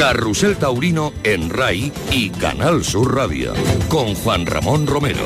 Carrusel Taurino en RAI y Canal Sur Radio con Juan Ramón Romero.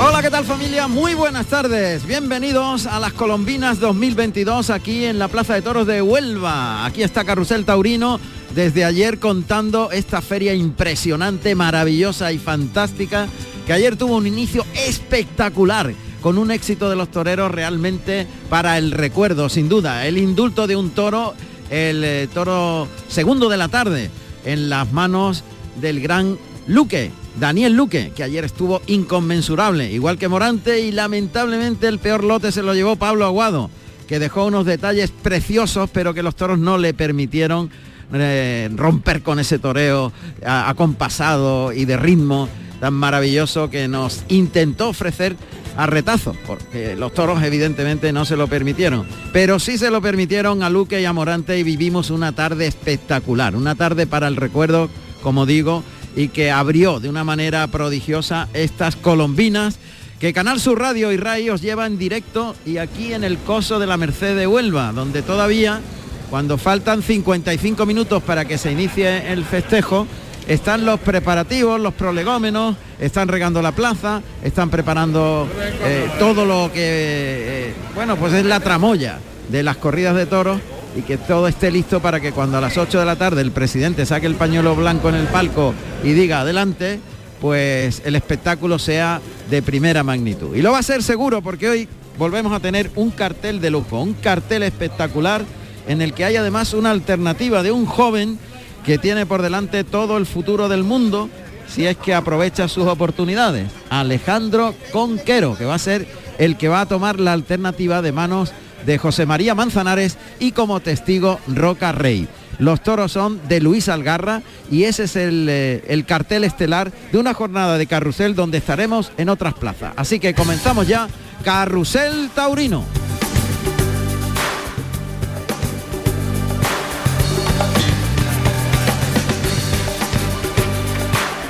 Hola, ¿qué tal familia? Muy buenas tardes. Bienvenidos a las Colombinas 2022 aquí en la Plaza de Toros de Huelva. Aquí está Carrusel Taurino desde ayer contando esta feria impresionante, maravillosa y fantástica que ayer tuvo un inicio espectacular con un éxito de los toreros realmente para el recuerdo, sin duda. El indulto de un toro, el eh, toro segundo de la tarde, en las manos del gran Luque, Daniel Luque, que ayer estuvo inconmensurable, igual que Morante, y lamentablemente el peor lote se lo llevó Pablo Aguado, que dejó unos detalles preciosos, pero que los toros no le permitieron eh, romper con ese toreo acompasado y de ritmo tan maravilloso que nos intentó ofrecer a retazo, porque los toros evidentemente no se lo permitieron, pero sí se lo permitieron a Luque y a Morante y vivimos una tarde espectacular, una tarde para el recuerdo, como digo, y que abrió de una manera prodigiosa estas colombinas que Canal Sur Radio y RAI os lleva en directo y aquí en el Coso de la Merced de Huelva, donde todavía, cuando faltan 55 minutos para que se inicie el festejo, están los preparativos, los prolegómenos, están regando la plaza, están preparando eh, todo lo que, eh, bueno, pues es la tramoya de las corridas de toros y que todo esté listo para que cuando a las 8 de la tarde el presidente saque el pañuelo blanco en el palco y diga adelante, pues el espectáculo sea de primera magnitud. Y lo va a ser seguro porque hoy volvemos a tener un cartel de lujo, un cartel espectacular en el que hay además una alternativa de un joven que tiene por delante todo el futuro del mundo si es que aprovecha sus oportunidades. Alejandro Conquero, que va a ser el que va a tomar la alternativa de manos de José María Manzanares y como testigo Roca Rey. Los toros son de Luis Algarra y ese es el, eh, el, cartel estelar de una jornada de carrusel donde estaremos en otras plazas. Así que comenzamos ya Carrusel Taurino.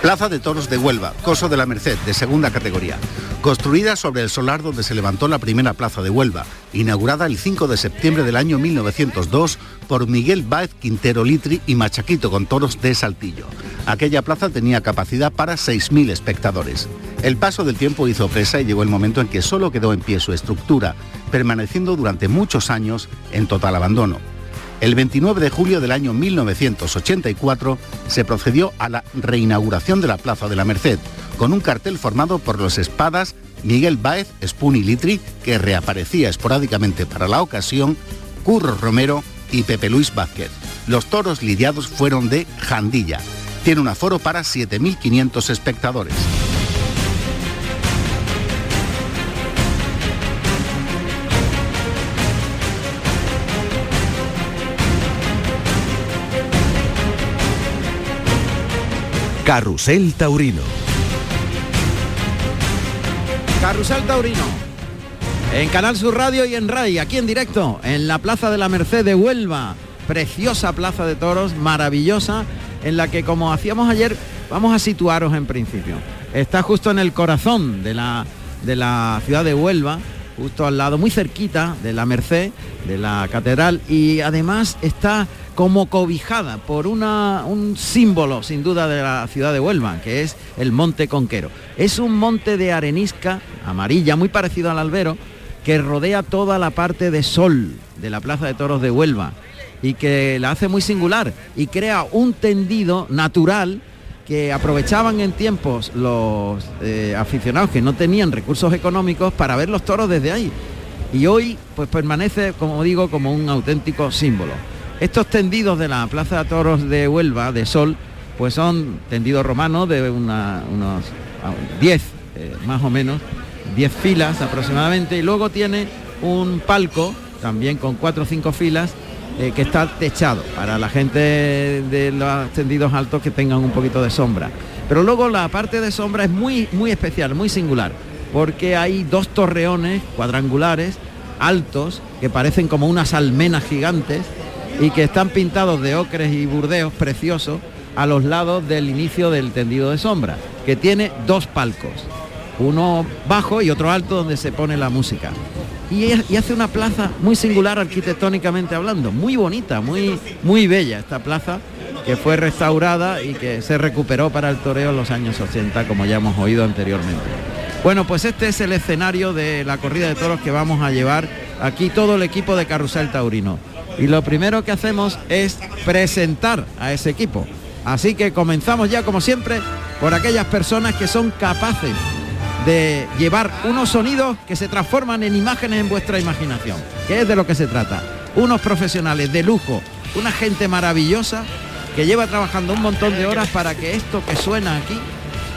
Plaza de Toros de Huelva, Coso de la Merced, de segunda categoría. Construida sobre el solar donde se levantó la primera plaza de Huelva, inaugurada el 5 de septiembre del año 1902 por Miguel Báez Quintero Litri y Machaquito con toros de Saltillo. Aquella plaza tenía capacidad para 6.000 espectadores. El paso del tiempo hizo presa y llegó el momento en que solo quedó en pie su estructura, permaneciendo durante muchos años en total abandono. El 29 de julio del año 1984 se procedió a la reinauguración de la Plaza de la Merced, con un cartel formado por los espadas Miguel Báez, Spuni Litri, que reaparecía esporádicamente para la ocasión, Curro Romero y Pepe Luis Vázquez. Los toros lidiados fueron de Jandilla. Tiene un aforo para 7.500 espectadores. Carrusel Taurino. Carrusel Taurino. En Canal Sur Radio y en RAI, aquí en directo, en la Plaza de la Merced de Huelva. Preciosa plaza de toros, maravillosa, en la que como hacíamos ayer, vamos a situaros en principio. Está justo en el corazón de la, de la ciudad de Huelva, justo al lado, muy cerquita de la Merced, de la catedral, y además está como cobijada por un símbolo sin duda de la ciudad de Huelva, que es el Monte Conquero. Es un monte de arenisca amarilla, muy parecido al albero, que rodea toda la parte de sol de la Plaza de Toros de Huelva y que la hace muy singular y crea un tendido natural que aprovechaban en tiempos los eh, aficionados que no tenían recursos económicos para ver los toros desde ahí. Y hoy pues permanece, como digo, como un auténtico símbolo. Estos tendidos de la Plaza de Toros de Huelva, de Sol, pues son tendidos romanos de unos 10, eh, más o menos, 10 filas aproximadamente, y luego tiene un palco, también con 4 o 5 filas, eh, que está techado para la gente de los tendidos altos que tengan un poquito de sombra. Pero luego la parte de sombra es muy, muy especial, muy singular, porque hay dos torreones cuadrangulares altos que parecen como unas almenas gigantes y que están pintados de ocres y burdeos preciosos a los lados del inicio del tendido de sombra, que tiene dos palcos. uno bajo y otro alto donde se pone la música. Y, hace una plaza muy singular arquitectónicamente hablando, muy bonita, muy, muy bella esta plaza que fue restaurada y que se recuperó para el toreo en los años 80, como ya hemos oído anteriormente. Bueno, pues este es el escenario de la corrida de toros que vamos a llevar aquí todo el equipo de Carrusel Taurino. Y lo primero que hacemos es presentar a ese equipo. Así que comenzamos ya, como siempre, por aquellas personas que son capaces de llevar unos sonidos que se transforman en imágenes en vuestra imaginación, que es de lo que se trata. Unos profesionales de lujo, una gente maravillosa que lleva trabajando un montón de horas para que esto que suena aquí,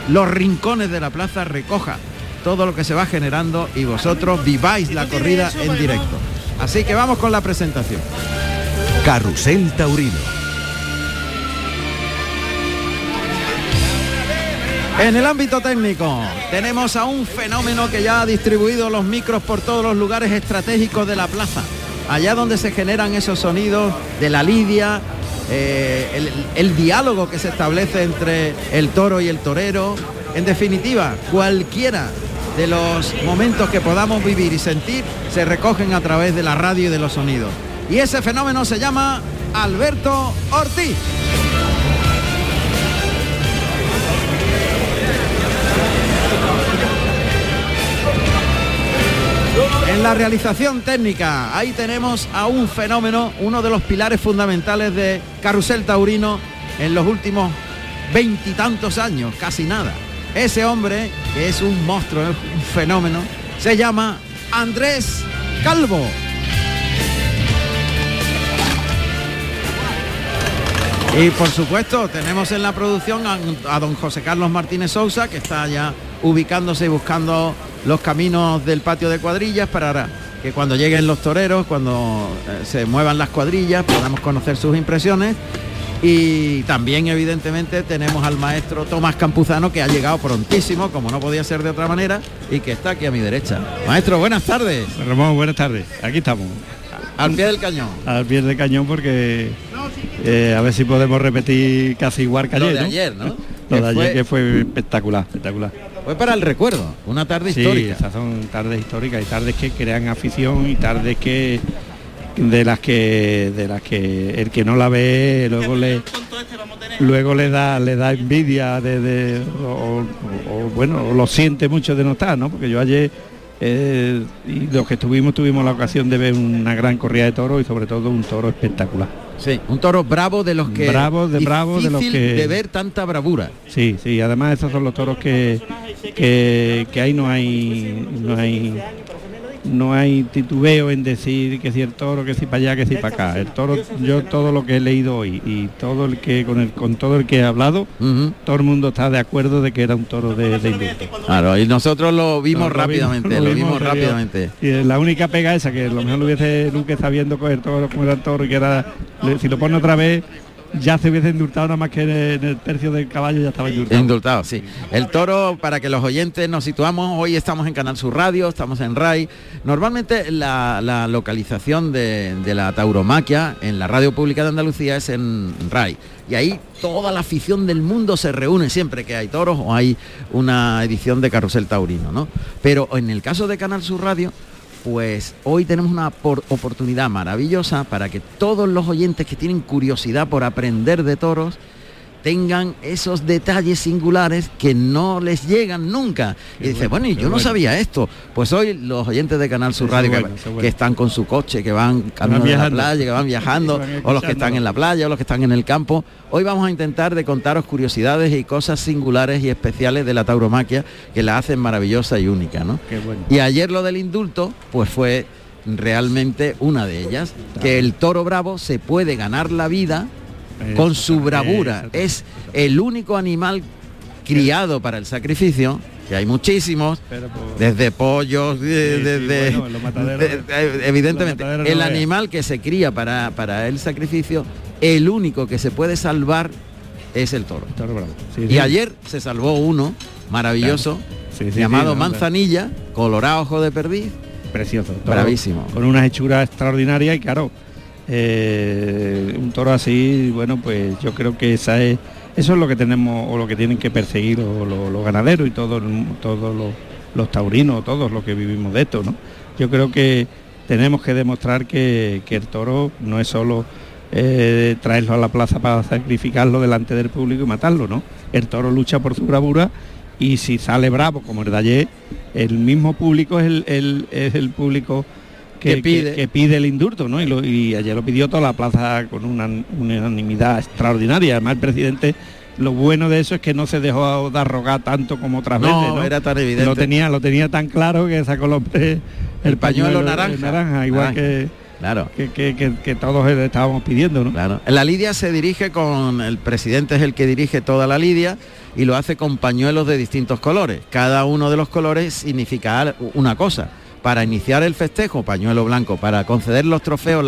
los rincones de la plaza, recoja todo lo que se va generando y vosotros viváis la corrida en directo. Así que vamos con la presentación. Carrusel Taurino. En el ámbito técnico tenemos a un fenómeno que ya ha distribuido los micros por todos los lugares estratégicos de la plaza. Allá donde se generan esos sonidos de la lidia, eh, el, diálogo que se establece entre el toro y el torero. En definitiva, cualquiera de los momentos que podamos vivir y sentir se recogen a través de la radio y de los sonidos. Y ese fenómeno se llama Alberto Ortiz. En la realización técnica, ahí tenemos a un fenómeno, uno de los pilares fundamentales de Carrusel Taurino en los últimos veintitantos años, casi nada. Ese hombre, que es un monstruo, un fenómeno, se llama Andrés Calvo. Y por supuesto tenemos en la producción a, a, don José Carlos Martínez Sousa, que está ya ubicándose y buscando los caminos del patio de cuadrillas para que cuando lleguen los toreros, cuando eh, se muevan las cuadrillas, podamos conocer sus impresiones. Y también evidentemente tenemos al maestro Tomás Campuzano que ha llegado prontísimo, como no podía ser de otra manera, y que está aquí a mi derecha. Maestro, buenas tardes. Ramón, buenas tardes. Aquí estamos. Al pie del cañón. Al pie del cañón porque eh, a ver si podemos repetir casi igual que ayer. Lo de ayer, ¿no? Lo de ayer que fue espectacular, espectacular. Fue para el recuerdo, una tarde histórica. Esas son tardes históricas y tardes que crean afición y tardes que de las que de las que el que no la ve luego le luego le da le da envidia de, o, bueno lo siente mucho de no estar no porque yo ayer eh, y los que estuvimos tuvimos la ocasión de ver una gran corrida de toros y sobre todo un toro espectacular. Sí un toro bravo de los que bravo de bravo de los que de ver tanta bravura. Sí sí además esos son los toros que que, que ahí no hay no hay no hay titubeo en decir que si el toro, que si para allá, que si para acá. El toro, yo todo lo que he leído hoy y todo el que con el con todo el que he hablado, todo el mundo está de acuerdo de que era un toro de, de Claro, y nosotros lo vimos rápidamente, lo, vimos, rápidamente. Y la única pega esa que lo mejor lo hubiese Luque sabiendo coger toro como era el toro y que era si lo pone otra vez ya se hubiese indultado nada más que en el tercio del caballo ya estaba indultado. Indultado, sí. El toro, para que los oyentes nos situamos, hoy estamos en Canal Sur Radio, estamos en RAI. Normalmente la, localización de, la tauromaquia en la radio pública de Andalucía es en RAI. Y ahí toda la afición del mundo se reúne siempre que hay toros o hay una edición de Carrusel Taurino, ¿no? Pero en el caso de Canal Sur Radio, pues hoy tenemos una oportunidad maravillosa para que todos los oyentes que tienen curiosidad por aprender de toros tengan esos detalles singulares que no les llegan nunca. y dice, bueno, y yo no sabía esto. Pues hoy los oyentes de Canal Sur Radio que, están con su coche, que van camino de la playa, que van viajando, o los que están en la playa, o los que están en el campo, hoy vamos a intentar de contaros curiosidades y cosas singulares y especiales de la tauromaquia que la hacen maravillosa y única, ¿no? Y ayer lo del indulto, pues fue realmente una de ellas, que el toro bravo se puede ganar la vida con su bravura. Es el único animal criado para el sacrificio, que hay muchísimos, desde pollos, desde... evidentemente, el animal que se cría para, para el sacrificio, el único que se puede salvar es el toro. y ayer se salvó uno maravilloso, llamado Manzanilla, colorado ojo de perdiz. Precioso. Bravísimo. Con una hechura extraordinaria y claro, eh, un toro así, bueno, pues yo creo que esa es, eso es lo que tenemos o lo que tienen que perseguir los ganaderos y todos todo los taurinos, todos los que vivimos de esto, ¿no? Yo creo que tenemos que demostrar que, el toro no es solo eh, traerlo a la plaza para sacrificarlo delante del público y matarlo, ¿no? El toro lucha por su bravura y si sale bravo como el de ayer, el mismo público es el, es el público que, pide. el indulto, ¿no? Y, ayer lo pidió toda la plaza con una, unanimidad extraordinaria. Además, el presidente, lo bueno de eso es que no se dejó de arrogar tanto como otras veces. No, era tan evidente. Lo tenía, lo tenía tan claro que sacó el, el pañuelo, naranja. igual que. Claro. Que, todos estábamos pidiendo, ¿no? Claro. La Lidia se dirige con, el presidente es el que dirige toda la Lidia y lo hace con pañuelos de distintos colores. Cada uno de los colores significa una cosa para iniciar el festejo, pañuelo blanco, para conceder los trofeos,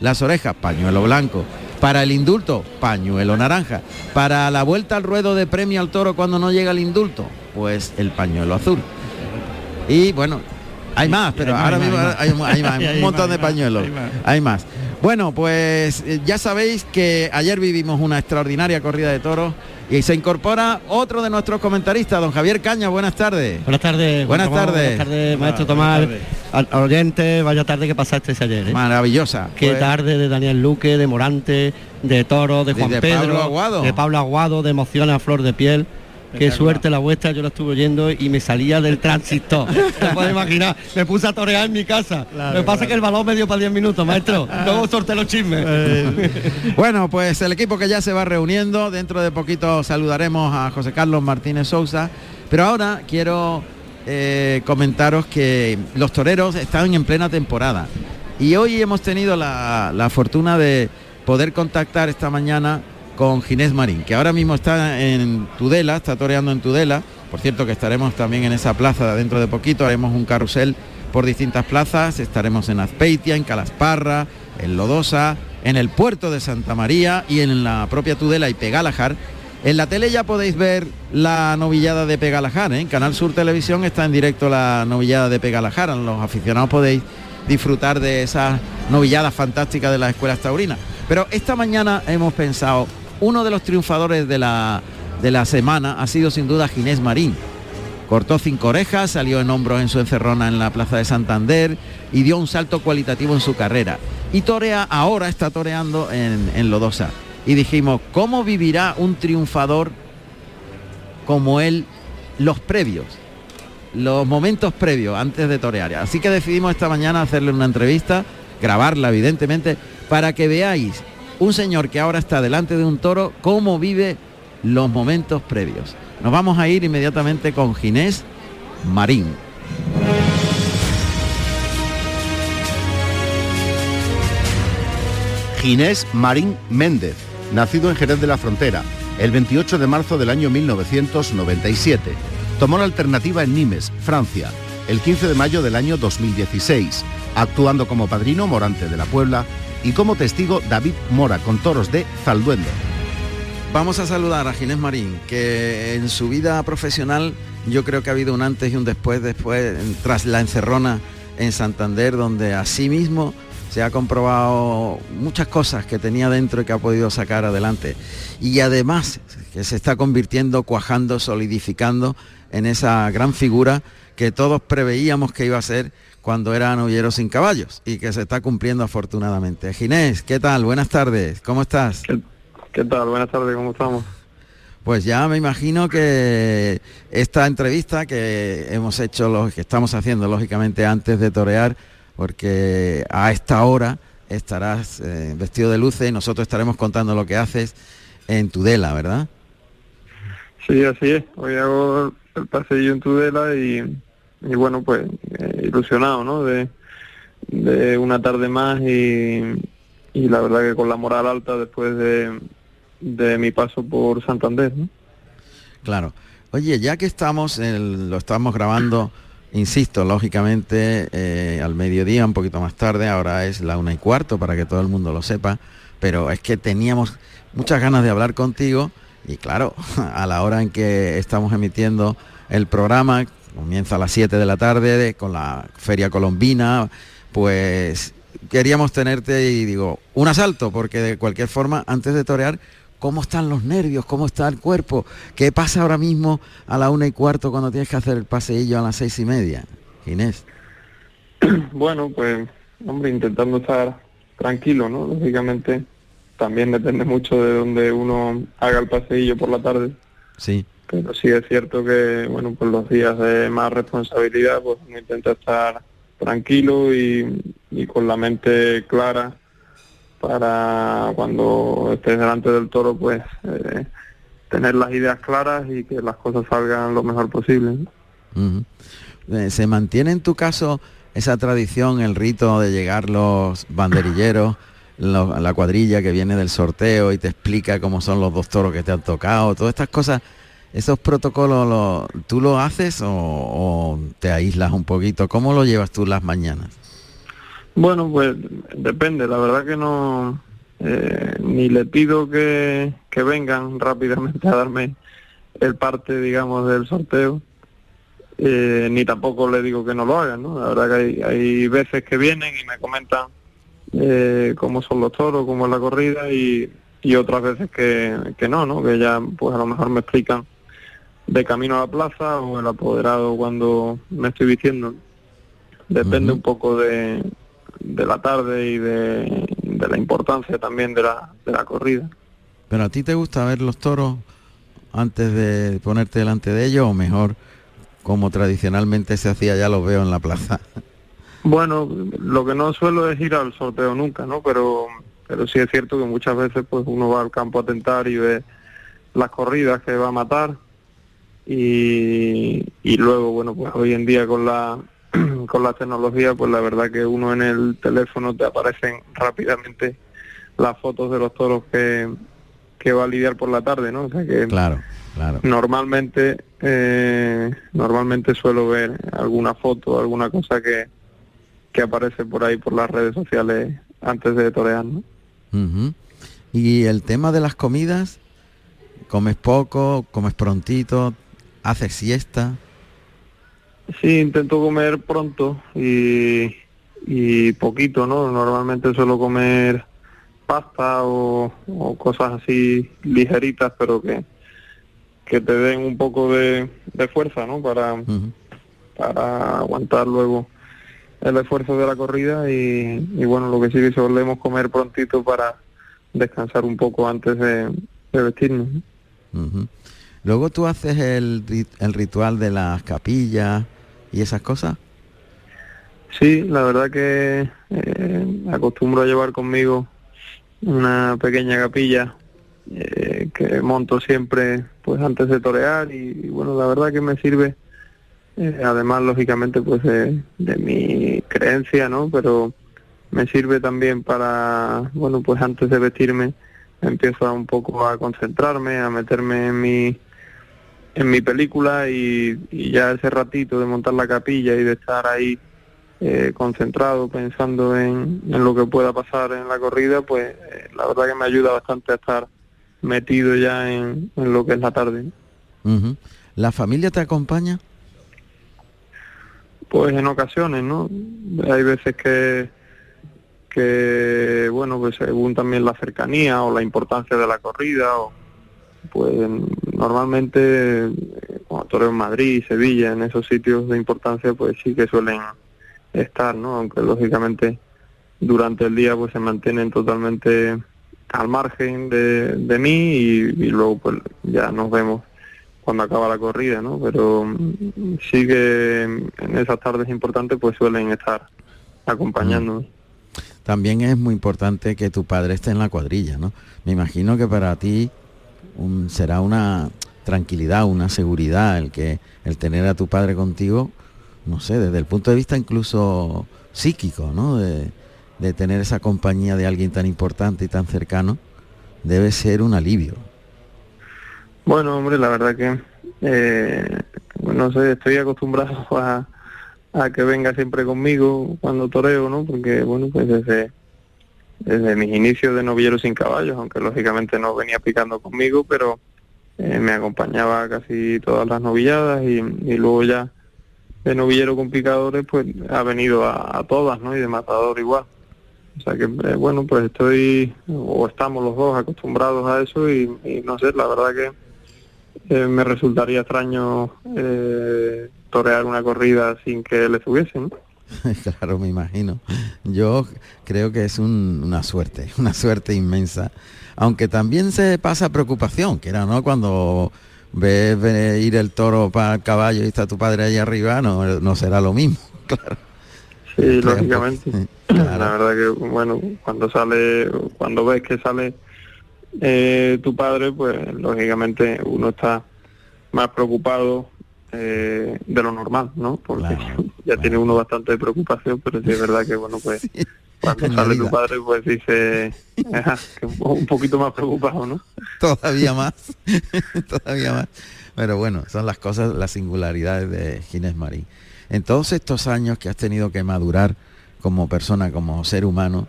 las orejas, pañuelo blanco, para el indulto, pañuelo naranja, para la vuelta al ruedo de premio al toro cuando no llega el indulto, pues el pañuelo azul. Y bueno, hay más, pero ahora mismo hay, un montón de pañuelos. Hay más. Bueno, pues eh, ya sabéis que ayer vivimos una extraordinaria corrida de toros y se incorpora otro de nuestros comentaristas, don Javier Caña. Buenas tardes. Buenas tardes. Buenas tardes. Buenas tardes, maestro Tomás. Al, oyente, vaya tarde que pasaste ayer. ¿eh? Maravillosa. Qué pues- tarde de Daniel Luque, de Morante, de Toro, de Juan de Pedro, Pablo Aguado. de Pablo Aguado, de emociones a flor de piel. Qué suerte la vuestra, yo la estuve oyendo y me salía del tránsito. Te puedes imaginar, me puse a torear en mi casa. Lo que pasa es que el balón me dio para 10 minutos, maestro. Luego sorteé los chismes. Eh, bueno, pues el equipo que ya se va reuniendo, dentro de poquito saludaremos a José Carlos Martínez Sousa, pero ahora quiero eh, comentaros que los toreros están en plena temporada y hoy hemos tenido la, la fortuna de poder contactar esta mañana con Ginés Marín, que ahora mismo está en Tudela, está toreando en Tudela. Por cierto que estaremos también en esa plaza dentro de poquito, haremos un carrusel por distintas plazas, estaremos en Azpeitia, en Calasparra, en Lodosa, en el puerto de Santa María y en la propia Tudela y Pegalajar. En la tele ya podéis ver la novillada de Pegalajar, ¿eh? en Canal Sur Televisión está en directo la novillada de Pegalajar, los aficionados podéis disfrutar de esas novilladas fantásticas de las escuelas taurinas. Pero esta mañana hemos pensado, uno de los triunfadores de la, de la semana ha sido sin duda Ginés Marín. Cortó cinco orejas, salió en hombros en su encerrona en la Plaza de Santander y dio un salto cualitativo en su carrera. Y torea, ahora está toreando en, en Lodosa. Y dijimos, ¿cómo vivirá un triunfador como él los previos? Los momentos previos antes de torear. Así que decidimos esta mañana hacerle una entrevista, grabarla evidentemente, para que veáis un señor que ahora está delante de un toro, cómo vive los momentos previos. Nos vamos a ir inmediatamente con Ginés Marín. Ginés Marín Méndez, nacido en Jerez de la Frontera, el 28 de marzo del año 1997. Tomó la alternativa en Nimes, Francia, el 15 de mayo del año 2016, actuando como padrino Morante de la Puebla y como testigo David Mora con toros de Zalduendo. Vamos a saludar a Ginés Marín, que en su vida profesional yo creo que ha habido un antes y un después, después tras la encerrona en Santander, donde asimismo se ha comprobado muchas cosas que tenía dentro y que ha podido sacar adelante. Y además que se está convirtiendo, cuajando, solidificando en esa gran figura que todos preveíamos que iba a ser cuando era novillero sin caballos y que se está cumpliendo afortunadamente. Ginés, ¿qué tal? Buenas tardes, ¿cómo estás? ¿Qué, tal? Buenas tardes, ¿cómo estamos? Pues ya me imagino que esta entrevista que hemos hecho, lo que estamos haciendo lógicamente antes de torear, porque a esta hora estarás eh, vestido de luces y nosotros estaremos contando lo que haces en Tudela, ¿verdad? Sí, así es. Hoy hago el pasillo en Tudela y y bueno, pues eh, ilusionado, ¿no? De, una tarde más y, y la verdad que con la moral alta después de, de mi paso por Santander, ¿no? Claro. Oye, ya que estamos, lo estamos grabando, insisto, lógicamente eh, al mediodía, un poquito más tarde, ahora es la una y cuarto para que todo el mundo lo sepa, pero es que teníamos muchas ganas de hablar contigo y claro, a la hora en que estamos emitiendo el programa, comienza a las 7 de la tarde con la feria colombina, pues queríamos tenerte y digo, un asalto, porque de cualquier forma, antes de torear, cómo están los nervios, cómo está el cuerpo, qué pasa ahora mismo a la una y cuarto cuando tienes que hacer el paseillo a las seis y media, Inés. Bueno, pues, hombre, intentando estar tranquilo, ¿no? Lógicamente, también depende mucho de donde uno haga el paseillo por la tarde. Sí. Pero sí es cierto que, bueno, pues los días de más responsabilidad, pues uno intenta estar tranquilo y, y con la mente clara para cuando estés delante del toro, pues eh, tener las ideas claras y que las cosas salgan lo mejor posible. Eh, ¿Se mantiene en tu caso esa tradición, el rito de llegar los banderilleros, la cuadrilla que viene del sorteo y te explica cómo son los dos toros que te han tocado, todas estas cosas? ¿Esos protocolos tú lo haces o te aíslas un poquito? ¿Cómo lo llevas tú las mañanas? Bueno, pues depende, la verdad que no, eh, ni le pido que, vengan rápidamente a darme el parte, digamos, del sorteo, eh, ni tampoco le digo que no lo hagan, ¿no? La verdad que hay, hay veces que vienen y me comentan eh, cómo son los toros, cómo es la corrida y, y otras veces que, que no, ¿no? Que ya pues a lo mejor me explican de camino a la plaza o el apoderado cuando me estoy vistiendo. Depende un poco de, de la tarde y de, la importancia también de la, de la corrida. ¿Pero a ti te gusta ver los toros antes de ponerte delante de ellos o mejor como tradicionalmente se hacía ya los veo en la plaza? Bueno, lo que no suelo es ir al sorteo nunca, ¿no? Pero, pero sí es cierto que muchas veces pues uno va al campo a tentar y ve las corridas que va a matar y, y luego, bueno, pues hoy en día con la con la tecnología, pues la verdad que uno en el teléfono te aparecen rápidamente las fotos de los toros que, que va a lidiar por la tarde, ¿no? O sea que claro, claro. normalmente eh, normalmente suelo ver alguna foto, alguna cosa que, que aparece por ahí por las redes sociales antes de torear, ¿no? Y el tema de las comidas, comes poco, comes prontito, haces siesta. Sí, intento comer pronto y, y poquito, ¿no? Normalmente suelo comer pasta o, cosas así ligeritas, pero que, que te den un poco de, fuerza, ¿no? Para, para aguantar luego el esfuerzo de la corrida y, bueno, lo que sí solemos comer prontito para descansar un poco antes de, vestirnos. Luego tú haces el, el ritual de las capillas, y esas cosas? Sí, la verdad que eh, acostumbro a llevar conmigo una pequeña capilla eh, que monto siempre pues antes de torear y, bueno la verdad que me sirve eh, además lógicamente pues de, mi creencia no pero me sirve también para bueno pues antes de vestirme empiezo un poco a concentrarme a meterme en mi en mi película y, ya ese ratito de montar la capilla y de estar ahí eh, concentrado pensando en, lo que pueda pasar en la corrida, pues eh, la verdad que me ayuda bastante a estar metido ya en, lo que es la tarde. ¿La familia te acompaña? Pues en ocasiones, ¿no? Hay veces que, que bueno, pues según también la cercanía o la importancia de la corrida o pues normalmente como Toreo en Madrid, Sevilla, en esos sitios de importancia, pues sí que suelen estar, ¿no? Aunque lógicamente durante el día pues se mantienen totalmente al margen de, de mí y, luego pues ya nos vemos cuando acaba la corrida, ¿no? Pero mm, sí que en esas tardes importantes pues suelen estar acompañándonos. También es muy importante que tu padre esté en la cuadrilla, ¿no? Me imagino que para ti será una tranquilidad, una seguridad el que el tener a tu padre contigo, no sé, desde el punto de vista incluso psíquico, ¿no? De, tener esa compañía de alguien tan importante y tan cercano, debe ser un alivio. Bueno, hombre, la verdad que, eh, no sé, estoy acostumbrado a, a que venga siempre conmigo cuando toreo, ¿no? Porque, bueno, pues desde, desde mis inicios de novillero sin caballos, aunque lógicamente no venía picando conmigo, pero eh, me acompañaba casi todas las novilladas y, luego ya de novillero con picadores pues ha venido a, todas, ¿no? Y de matador igual. O sea que, eh, bueno, pues estoy, o estamos los dos acostumbrados a eso y, no sé, la verdad que eh, me resultaría extraño torear una corrida sin que él estuviese, ¿no? claro, me imagino. Yo creo que es una suerte, una suerte inmensa. Aunque también se pasa preocupación, que era, ¿no? Cuando ves ir el toro para el caballo y está tu padre ahí arriba, no, no será lo mismo, claro. Sí, lógicamente. La verdad que, bueno, cuando sale, cuando ves que sale eh, tu padre, pues lógicamente uno está más preocupado eh, de lo normal, ¿no? Porque ya tiene uno bastante preocupación, pero sí es verdad que, bueno, pues cuando sale tu padre, pues dice que un poquito más preocupado, ¿no? Todavía más, todavía más. Pero bueno, son las cosas, las singularidades de Ginés Marín. En todos estos años que has tenido que madurar como persona, como ser humano,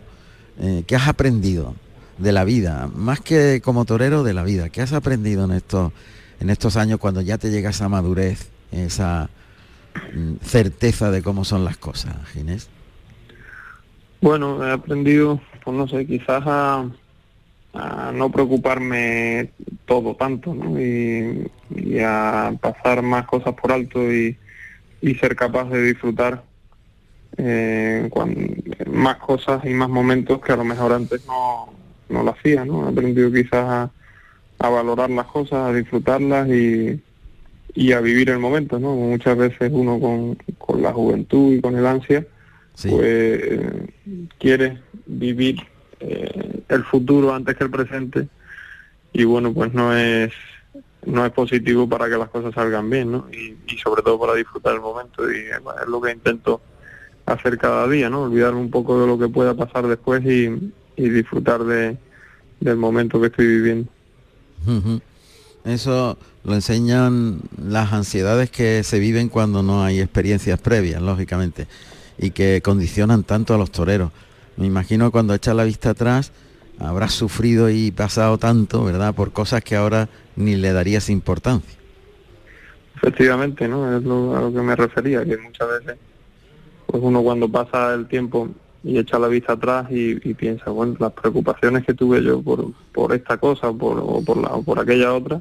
eh, ¿qué has aprendido de la vida? Más que como torero de la vida, ¿qué has aprendido en estos, en estos años cuando ya te llega esa madurez, esa mm, certeza de cómo son las cosas, Ginés? Bueno, he aprendido, pues no sé, quizás a, no preocuparme todo tanto, ¿no? Y, a pasar más cosas por alto y, y ser capaz de disfrutar eh, más cosas y más momentos que a lo mejor antes no, no lo hacía, ¿no? He aprendido quizás a, valorar las cosas, a disfrutarlas y, y, a vivir el momento, ¿no? Muchas veces uno con, con la juventud y con el ansia, pues quiere vivir eh, el futuro antes que el presente y bueno, pues no es no es positivo para que las cosas salgan bien, ¿no? Y, sobre todo para disfrutar el momento y es lo que intento hacer cada día, ¿no? Olvidarme un poco de lo que pueda pasar después y, disfrutar de, del momento que estoy viviendo. Eso lo enseñan las ansiedades que se viven cuando no hay experiencias previas, lógicamente, y que condicionan tanto a los toreros. Me imagino cuando echa la vista atrás, habrás sufrido y pasado tanto, ¿verdad? Por cosas que ahora ni le darías importancia. Efectivamente, ¿no? Es lo, a lo que me refería, que muchas veces pues uno cuando pasa el tiempo y echa la vista atrás y, piensa, bueno, las preocupaciones que tuve yo por, por esta cosa por, o, por la, o por aquella otra,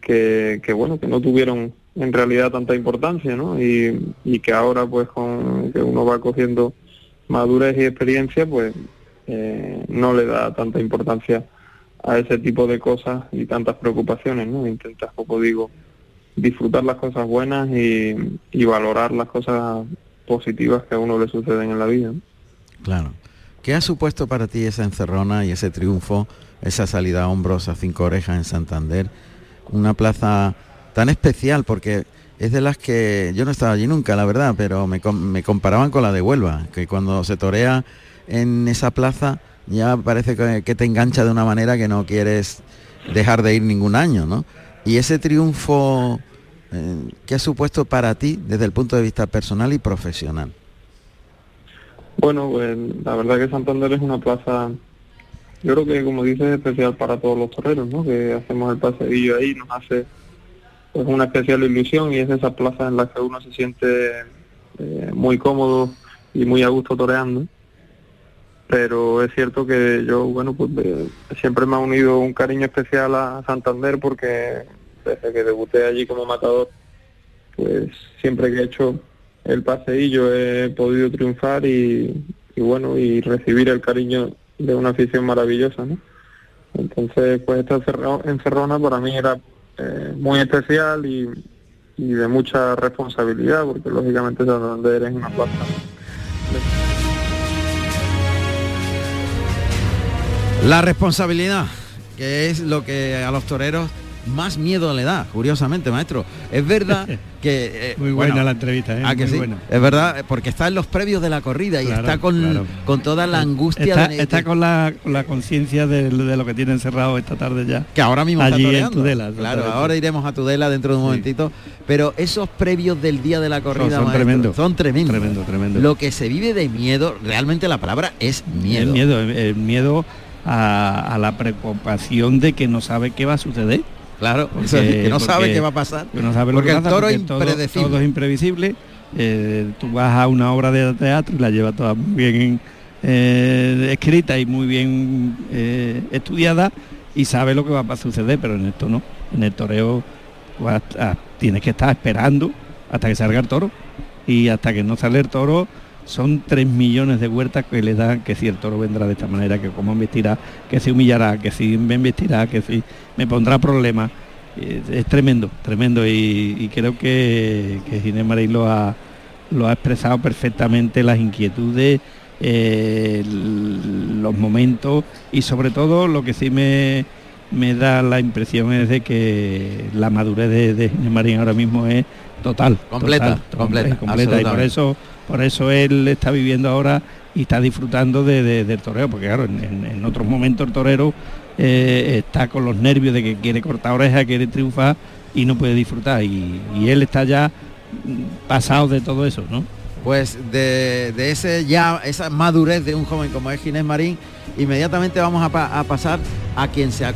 que, que, bueno, que no tuvieron en realidad tanta importancia, ¿no? Y, y que ahora pues con que uno va cogiendo madurez y experiencia, pues eh, no le da tanta importancia a ese tipo de cosas y tantas preocupaciones, ¿no? Intentas, como digo, disfrutar las cosas buenas y, valorar las cosas positivas que a uno le suceden en la vida. Claro. ¿Qué ha supuesto para ti esa encerrona y ese triunfo, esa salida a hombros a cinco orejas en Santander? Una plaza tan especial porque es de las que yo no estaba allí nunca, la verdad, pero me, comparaban con la de Huelva, que cuando se torea en esa plaza ya parece que, te engancha de una manera que no quieres dejar de ir ningún año, ¿no? Y ese triunfo, ¿qué ha supuesto para ti desde el punto de vista personal y profesional? Bueno, pues la verdad que Santander es una plaza, yo creo que como dices, especial para todos los toreros, ¿no? Que hacemos el paseillo ahí, nos hace pues, una especial ilusión y es esa plaza en la que uno se siente eh, muy cómodo y muy a gusto toreando pero es cierto que yo, bueno, pues siempre me ha unido un cariño especial a Santander porque desde que debuté allí como matador, pues siempre que he hecho el paseillo he podido triunfar y, bueno, y recibir el cariño de una afición maravillosa, ¿no? Entonces, pues esta encerrona para mí era eh, muy especial y, de mucha responsabilidad, porque lógicamente Santander es una plaza La responsabilidad, que es lo que a los toreros más miedo le da, curiosamente, maestro. Es verdad que... Eh, muy buena la entrevista, ¿eh? que sí? Es verdad, porque está en los previos de la corrida y está con, con toda la angustia. Está, con la, conciencia de, lo que tiene encerrado esta tarde ya. Que ahora mismo Allí está en Tudela. Claro, ahora iremos a Tudela dentro de un momentito. Pero esos previos del día de la corrida, son, tremendos. Son tremendos. Tremendo, tremendo. Lo que se vive de miedo, realmente la palabra es miedo. El miedo, el miedo a, la preocupación de que no sabe qué va a suceder. Claro, que no sabe qué va a pasar. no sabe porque el toro es impredecible. Todo, es imprevisible. Eh, tú vas a una obra de teatro y la llevas toda muy bien eh, escrita y muy bien eh, estudiada y sabe lo que va a suceder, pero en esto no. En el toreo pues, tienes que estar esperando hasta que salga el toro y hasta que no sale el toro son tres millones de huertas que le dan que si el toro vendrá de esta manera, que cómo vestirá, que se humillará, que si me vestirá, que si me pondrá problemas. Es, tremendo, tremendo y, creo que, que Ginés Marín lo ha, lo ha expresado perfectamente las inquietudes, eh, los momentos y sobre todo lo que sí me, me da la impresión es de que la madurez de, de Ginés Marín ahora mismo es total. Completa, completa, completa. Y por eso, por eso él está viviendo ahora y está disfrutando de, del toreo, porque claro, en, otros momentos el torero eh, está con los nervios de que quiere cortar oreja, quiere triunfar y no puede disfrutar. Y, él está ya pasado de todo eso, ¿no? Pues de, ese ya, esa madurez de un joven como es Ginés Marín, inmediatamente vamos a, pasar a quien se,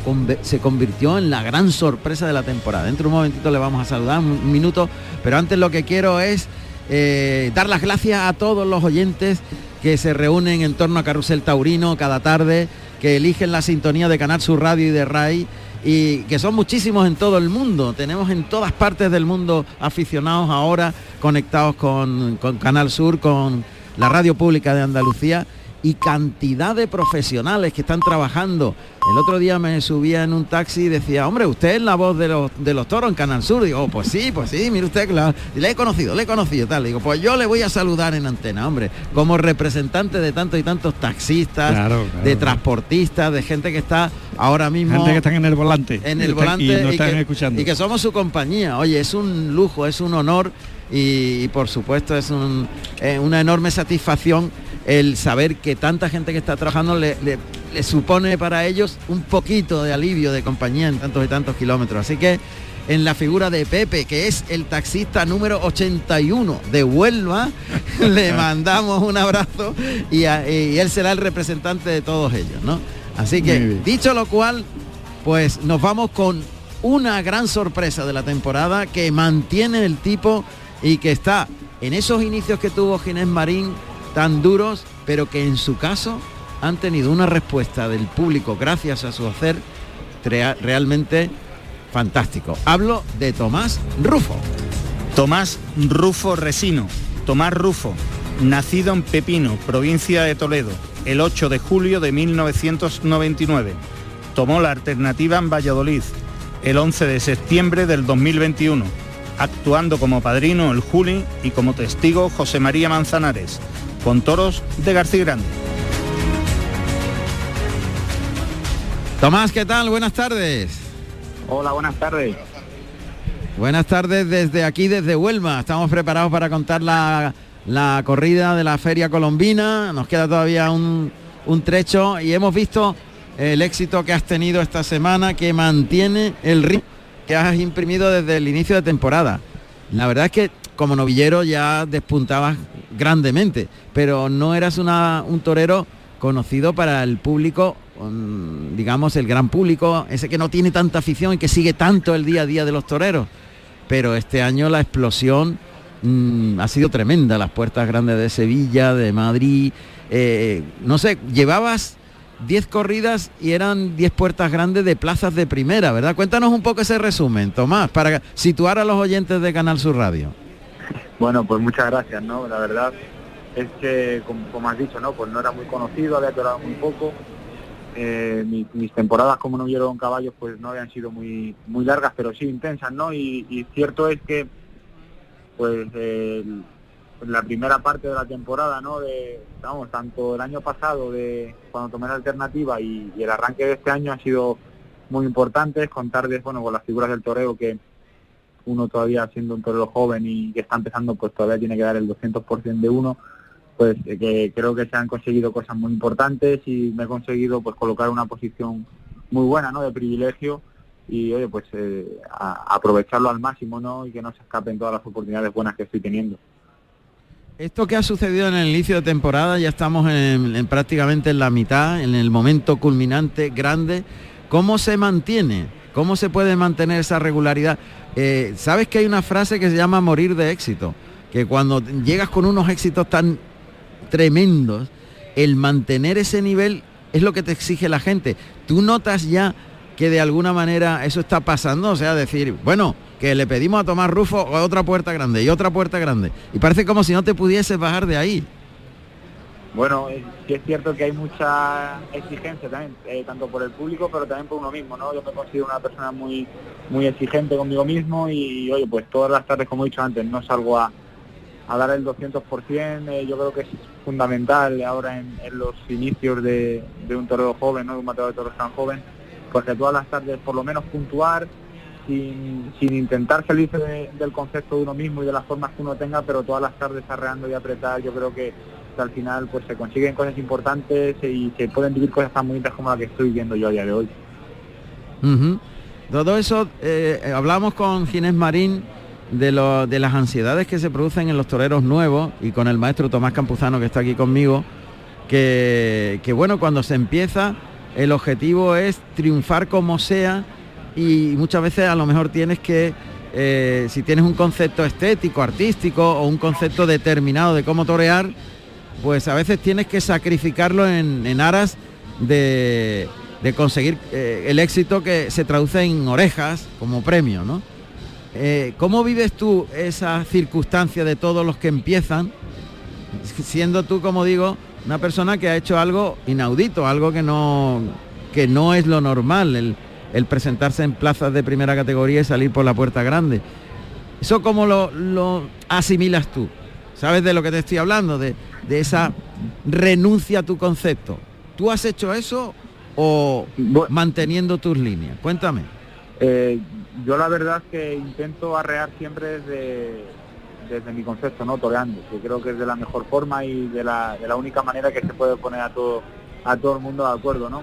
se, convirtió en la gran sorpresa de la temporada. Dentro de un momentito le vamos a saludar, un minuto, pero antes lo que quiero es eh, dar las gracias a todos los oyentes que se reúnen en torno a Carrusel Taurino cada tarde, que eligen la sintonía de Canal Sur Radio y de RAI y que son muchísimos en todo el mundo. Tenemos en todas partes del mundo aficionados ahora conectados con, con Canal Sur, con la radio pública de Andalucía y cantidad de profesionales que están trabajando. El otro día me subía en un taxi y decía, hombre, usted es la voz de los, de los toros en Canal Sur. Digo, oh, pues sí, pues sí, mire usted, claro. le he conocido, le he conocido, tal. Digo, pues yo le voy a saludar en antena, hombre, como representante de tantos y tantos taxistas, de transportistas, de gente que está ahora mismo... Gente que están en el volante. En el volante y, no están que, escuchando. y que somos su compañía. Oye, es un lujo, es un honor y, por supuesto es eh, una enorme satisfacción el saber que tanta gente que está trabajando le, supone para ellos un poquito de alivio de compañía en tantos y tantos kilómetros. Así que en la figura de Pepe, que es el taxista número 81 de Huelva, le mandamos un abrazo y, él será el representante de todos ellos, ¿no? Así que, dicho lo cual, pues nos vamos con una gran sorpresa de la temporada que mantiene el tipo y que está en esos inicios que tuvo Ginés Marín tan duros, pero que en su caso han tenido una respuesta del público gracias a su hacer realmente fantástico. Hablo de Tomás Rufo. Tomás Rufo Resino, Tomás Rufo, nacido en Pepino, provincia de Toledo, el 8 de julio de 1999. Tomó la alternativa en Valladolid el 11 de septiembre del 2021, actuando como padrino el Juli y como testigo José María Manzanares con toros de García Grande. Tomás, ¿qué tal? Buenas tardes. Hola, buenas tardes. Buenas tardes desde aquí, desde Huelva. Estamos preparados para contar la, corrida de la Feria Colombina. Nos queda todavía un, un trecho y hemos visto el éxito que has tenido esta semana que mantiene el ritmo que has imprimido desde el inicio de temporada. La verdad es que como novillero ya despuntabas grandemente, pero no eras un torero conocido para el público, digamos el gran público, ese que no tiene tanta afición y que sigue tanto el día a día de los toreros. Pero este año la explosión mm, ha sido tremenda, las puertas grandes de Sevilla, de Madrid, eh, no sé, llevabas 10 corridas y eran 10 puertas grandes de plazas de primera, ¿verdad? Cuéntanos un poco ese resumen, Tomás, para situar a los oyentes de Canal Sur Radio. Bueno, pues muchas gracias, ¿no? La verdad es que, como, has dicho, ¿no? Pues no era muy conocido, había torado muy poco. Eh, mis, temporadas como no vieron caballos pues no habían sido muy muy largas, pero sí intensas, ¿no? Y, cierto es que, pues, la primera parte de la temporada, ¿no? De, vamos, tanto el año pasado de cuando tomé la alternativa y, el arranque de este año ha sido muy importante, contarles, bueno, con las figuras del toreo que uno todavía siendo un torero joven y que está empezando, pues todavía tiene que dar el 200% de uno, pues eh, que creo que se han conseguido cosas muy importantes y me he conseguido pues colocar una posición muy buena, ¿no? De privilegio y oye, pues eh, aprovecharlo al máximo, ¿no? Y que no se escapen todas las oportunidades buenas que estoy teniendo. Esto que ha sucedido en el inicio de temporada, ya estamos en, prácticamente en la mitad, en el momento culminante grande. ¿Cómo se mantiene? ¿Cómo se puede mantener esa regularidad? Eh, Sabes que hay una frase que se llama morir de éxito, que cuando llegas con unos éxitos tan tremendos, el mantener ese nivel es lo que te exige la gente. ¿Tú notas ya que de alguna manera eso está pasando? O sea, decir, bueno, que le pedimos a Tomás Rufo otra puerta grande y otra puerta grande. Y parece como si no te pudieses bajar de ahí. Bueno, sí es cierto que hay mucha exigencia también, eh, tanto por el público, pero también por uno mismo, ¿no? Yo me considero una persona muy muy exigente conmigo mismo y, oye, pues todas las tardes, como he dicho antes, no salgo a, dar el 200%, eh, yo creo que es fundamental ahora en, los inicios de, un torero joven, ¿no? De un matador de toros tan joven, pues que todas las tardes por lo menos puntuar, sin, intentar salirse del concepto de uno mismo y de las formas que uno tenga, pero todas las tardes arreando y apretar, yo creo que al final pues se consiguen cosas importantes y se pueden vivir cosas tan bonitas como la que estoy viendo yo a día de hoy. Todo eso, eh, hablamos con Ginés Marín de, lo, de las ansiedades que se producen en los toreros nuevos y con el maestro Tomás Campuzano que está aquí conmigo, que, bueno, cuando se empieza el objetivo es triunfar como sea y muchas veces a lo mejor tienes que eh, si tienes un concepto estético, artístico o un concepto determinado de cómo torear, pues a veces tienes que sacrificarlo en, aras de, conseguir eh, el éxito que se traduce en orejas como premio, ¿no? Eh, ¿Cómo vives tú esa circunstancia de todos los que empiezan, siendo tú, como digo, una persona que ha hecho algo inaudito, algo que no, que no es lo normal, el, presentarse en plazas de primera categoría y salir por la puerta grande? ¿Eso cómo lo, lo asimilas tú? ¿Sabes de lo que te estoy hablando? De, de esa renuncia a tu concepto. ¿Tú has hecho eso o manteniendo tus líneas? Cuéntame. Eh, yo la verdad es que intento arrear siempre desde, desde mi concepto, ¿no? Toreando, que creo que es de la mejor forma y de la, de la única manera que se puede poner a todo, a todo el mundo de acuerdo, ¿no?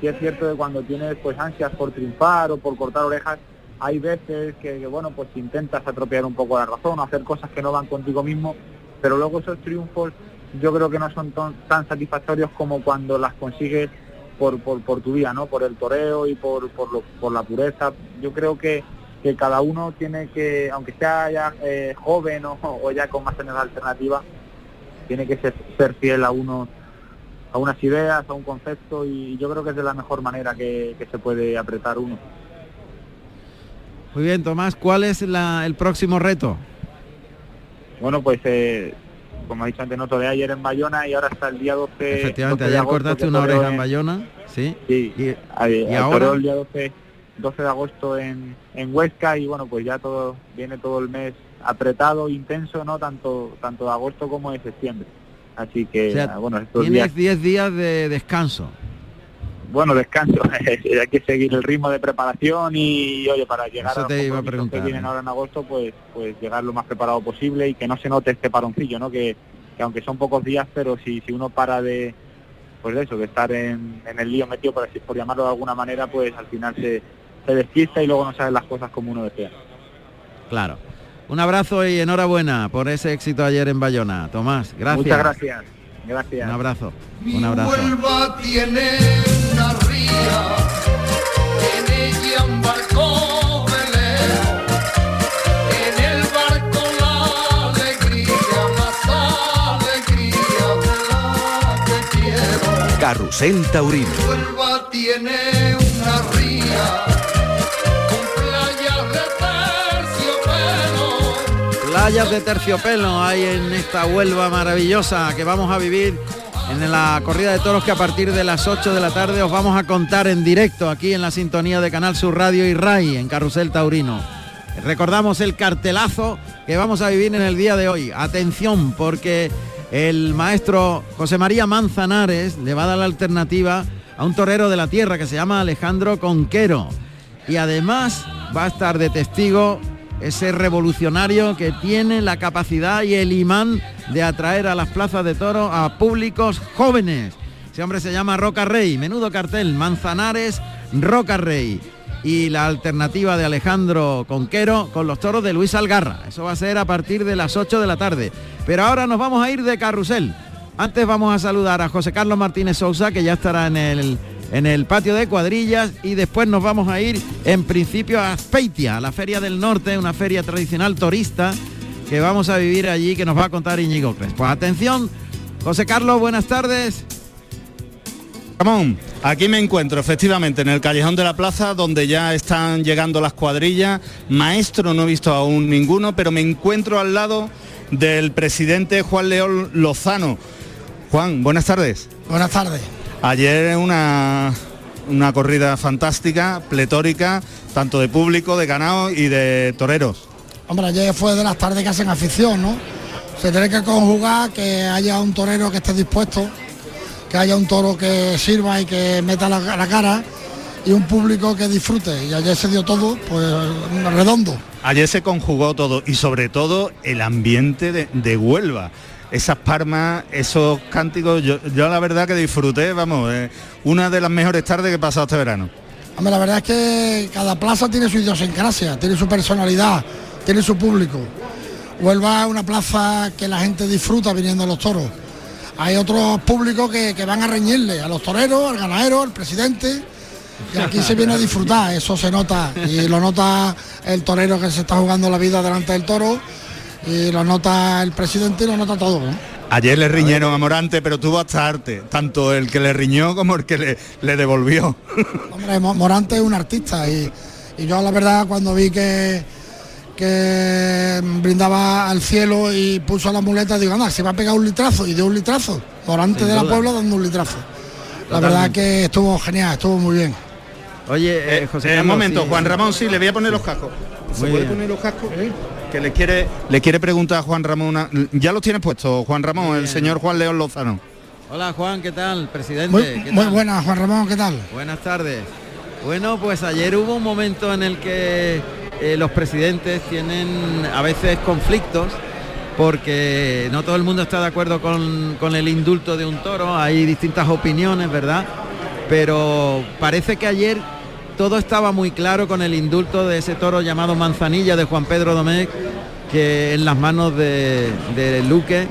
Sí es cierto que cuando tienes pues ansias por triunfar o por cortar orejas, hay veces que, bueno, pues intentas atropellar un poco la razón, hacer cosas que no van contigo mismo, pero luego esos triunfos yo creo que no son tan satisfactorios como cuando las consigues por, tu vida, ¿no? Por el toreo y por, por, la pureza. Yo creo que, cada uno tiene que, aunque sea ya eh, joven o, ya con más años alternativa, tiene que ser, fiel a unos a unas ideas, a un concepto y yo creo que es de la mejor manera que, se puede apretar uno. Muy bien, Tomás, ¿cuál es el próximo reto? Bueno, pues eh, como he dicho antes, noto de ayer en Bayona y ahora hasta el día 12. Efectivamente, ayer cortaste una oreja en, Bayona, sí. Sí, y, ahora el día 12, 12 de agosto en, en Huesca y bueno, pues ya todo viene todo el mes apretado, intenso, ¿no? Tanto tanto de agosto como de septiembre. Así que, bueno, estos tienes 10 días de descanso bueno, descanso, hay que seguir el ritmo de preparación y, oye, para llegar a, los que vienen ahora en agosto, pues, pues llegar lo más preparado posible y que no se note este paroncillo, ¿no? Que, aunque son pocos días, pero si, si uno para de, pues de eso, de estar en, el lío metido, por, por llamarlo de alguna manera, pues al final se, se despista y luego no sabe las cosas como uno desea. Claro. Un abrazo y enhorabuena por ese éxito ayer en Bayona. Tomás, gracias. Muchas gracias. Gracias. Un abrazo. Un abrazo. tiene una ría, en ella un barco en el barco la alegría, más alegría de la que quiero. Carrusel Taurino. Playas de terciopelo hay en esta Huelva maravillosa que vamos a vivir en la corrida de toros que a partir de las 8 de la tarde os vamos a contar en directo aquí en la sintonía de Canal Sur Radio y RAI en Carrusel Taurino. Recordamos el cartelazo que vamos a vivir en el día de hoy. Atención porque el maestro José María Manzanares le va a dar la alternativa a un torero de la tierra que se llama Alejandro Conquero. Y además va a estar de testigo ese revolucionario que tiene la capacidad y el imán de atraer a las plazas de toro a públicos jóvenes. Ese hombre se llama Roca Rey, menudo cartel, Manzanares, Roca Rey. Y la alternativa de Alejandro Conquero con los toros de Luis Algarra. Eso va a ser a partir de las 8 de la tarde. Pero ahora nos vamos a ir de carrusel. Antes vamos a saludar a José Carlos Martínez Sousa, que ya estará en el en el patio de cuadrillas y después nos vamos a ir en principio a Speitia, la Feria del Norte, una feria tradicional turista que vamos a vivir allí que nos va a contar Íñigo Crespo. Atención, José Carlos, buenas tardes. Ramón, aquí me encuentro efectivamente en el callejón de la plaza donde ya están llegando las cuadrillas. Maestro no he visto aún ninguno, pero me encuentro al lado del presidente Juan León Lozano. Juan, buenas tardes. Buenas tardes. Ayer una, una corrida fantástica, pletórica, tanto de público, de ganado y de toreros. Hombre, ayer fue de las tardes que hacen afición, ¿no? Se tiene que conjugar que haya un torero que esté dispuesto, que haya un toro que sirva y que meta la, la cara y un público que disfrute. Y ayer se dio todo, pues redondo. Ayer se conjugó todo y sobre todo el ambiente de, de Huelva. Esas palmas, esos cánticos, yo, la verdad que disfruté, vamos, eh, una de las mejores tardes que he pasado este verano. La verdad es que cada plaza tiene su idiosincrasia, tiene su personalidad, tiene su público. Huelva es una plaza que la gente disfruta viniendo a los toros. Hay otros públicos que, que van a reñirle, a los toreros, al ganadero, al presidente. Y aquí se viene a disfrutar, eso se nota. Y lo nota el torero que se está jugando la vida delante del toro. Y lo nota el presidente y lo nota todo. ¿no? Ayer le riñeron a Morante, pero tuvo hasta arte, tanto el que le riñó como el que le, le devolvió. Hombre, Mo- Morante es un artista y, y yo la verdad cuando vi que, que brindaba al cielo y puso la muleta, digo, anda, se va a pegar un litrazo y dio un litrazo. Morante Sin de la. Puebla dando un litrazo. La Totalmente. verdad que estuvo genial, estuvo muy bien. Oye, eh, José Eh, un momento, sí. Juan Ramón, sí, le voy a poner los cascos. ¿Se puede bien. poner los cascos? Que le quiere, le quiere preguntar a Juan Ramón una- Ya los tienes puestos, Juan Ramón, el señor Juan León Lozano. Hola Juan, ¿qué tal? Presidente. Muy, ¿qué muy tal? buena, Juan Ramón, ¿qué tal? Buenas tardes. Bueno, pues ayer hubo un momento en el que eh, los presidentes tienen a veces conflictos porque no todo el mundo está de acuerdo con, con el indulto de un toro, hay distintas opiniones, ¿verdad? Pero parece que ayer todo estaba muy claro con el indulto de ese toro llamado Manzanilla de Juan Pedro Domecq, que en las manos de, Luque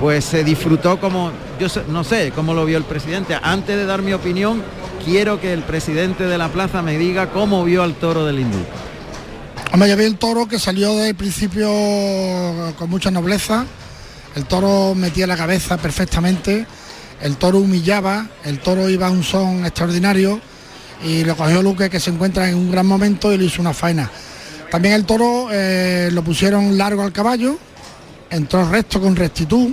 pues se disfrutó como, yo no sé cómo lo vio el presidente. Antes de dar mi opinión, quiero que el presidente de la plaza me diga cómo vio al toro del indulto. Hombre, yo vi el toro que salió del principio con mucha nobleza. El toro metía la cabeza perfectamente. El toro humillaba. El toro iba a un son extraordinario. Y lo cogió Luque que se encuentra en un gran momento y le hizo una faena. También el toro eh, lo pusieron largo al caballo. Entró recto con rectitud.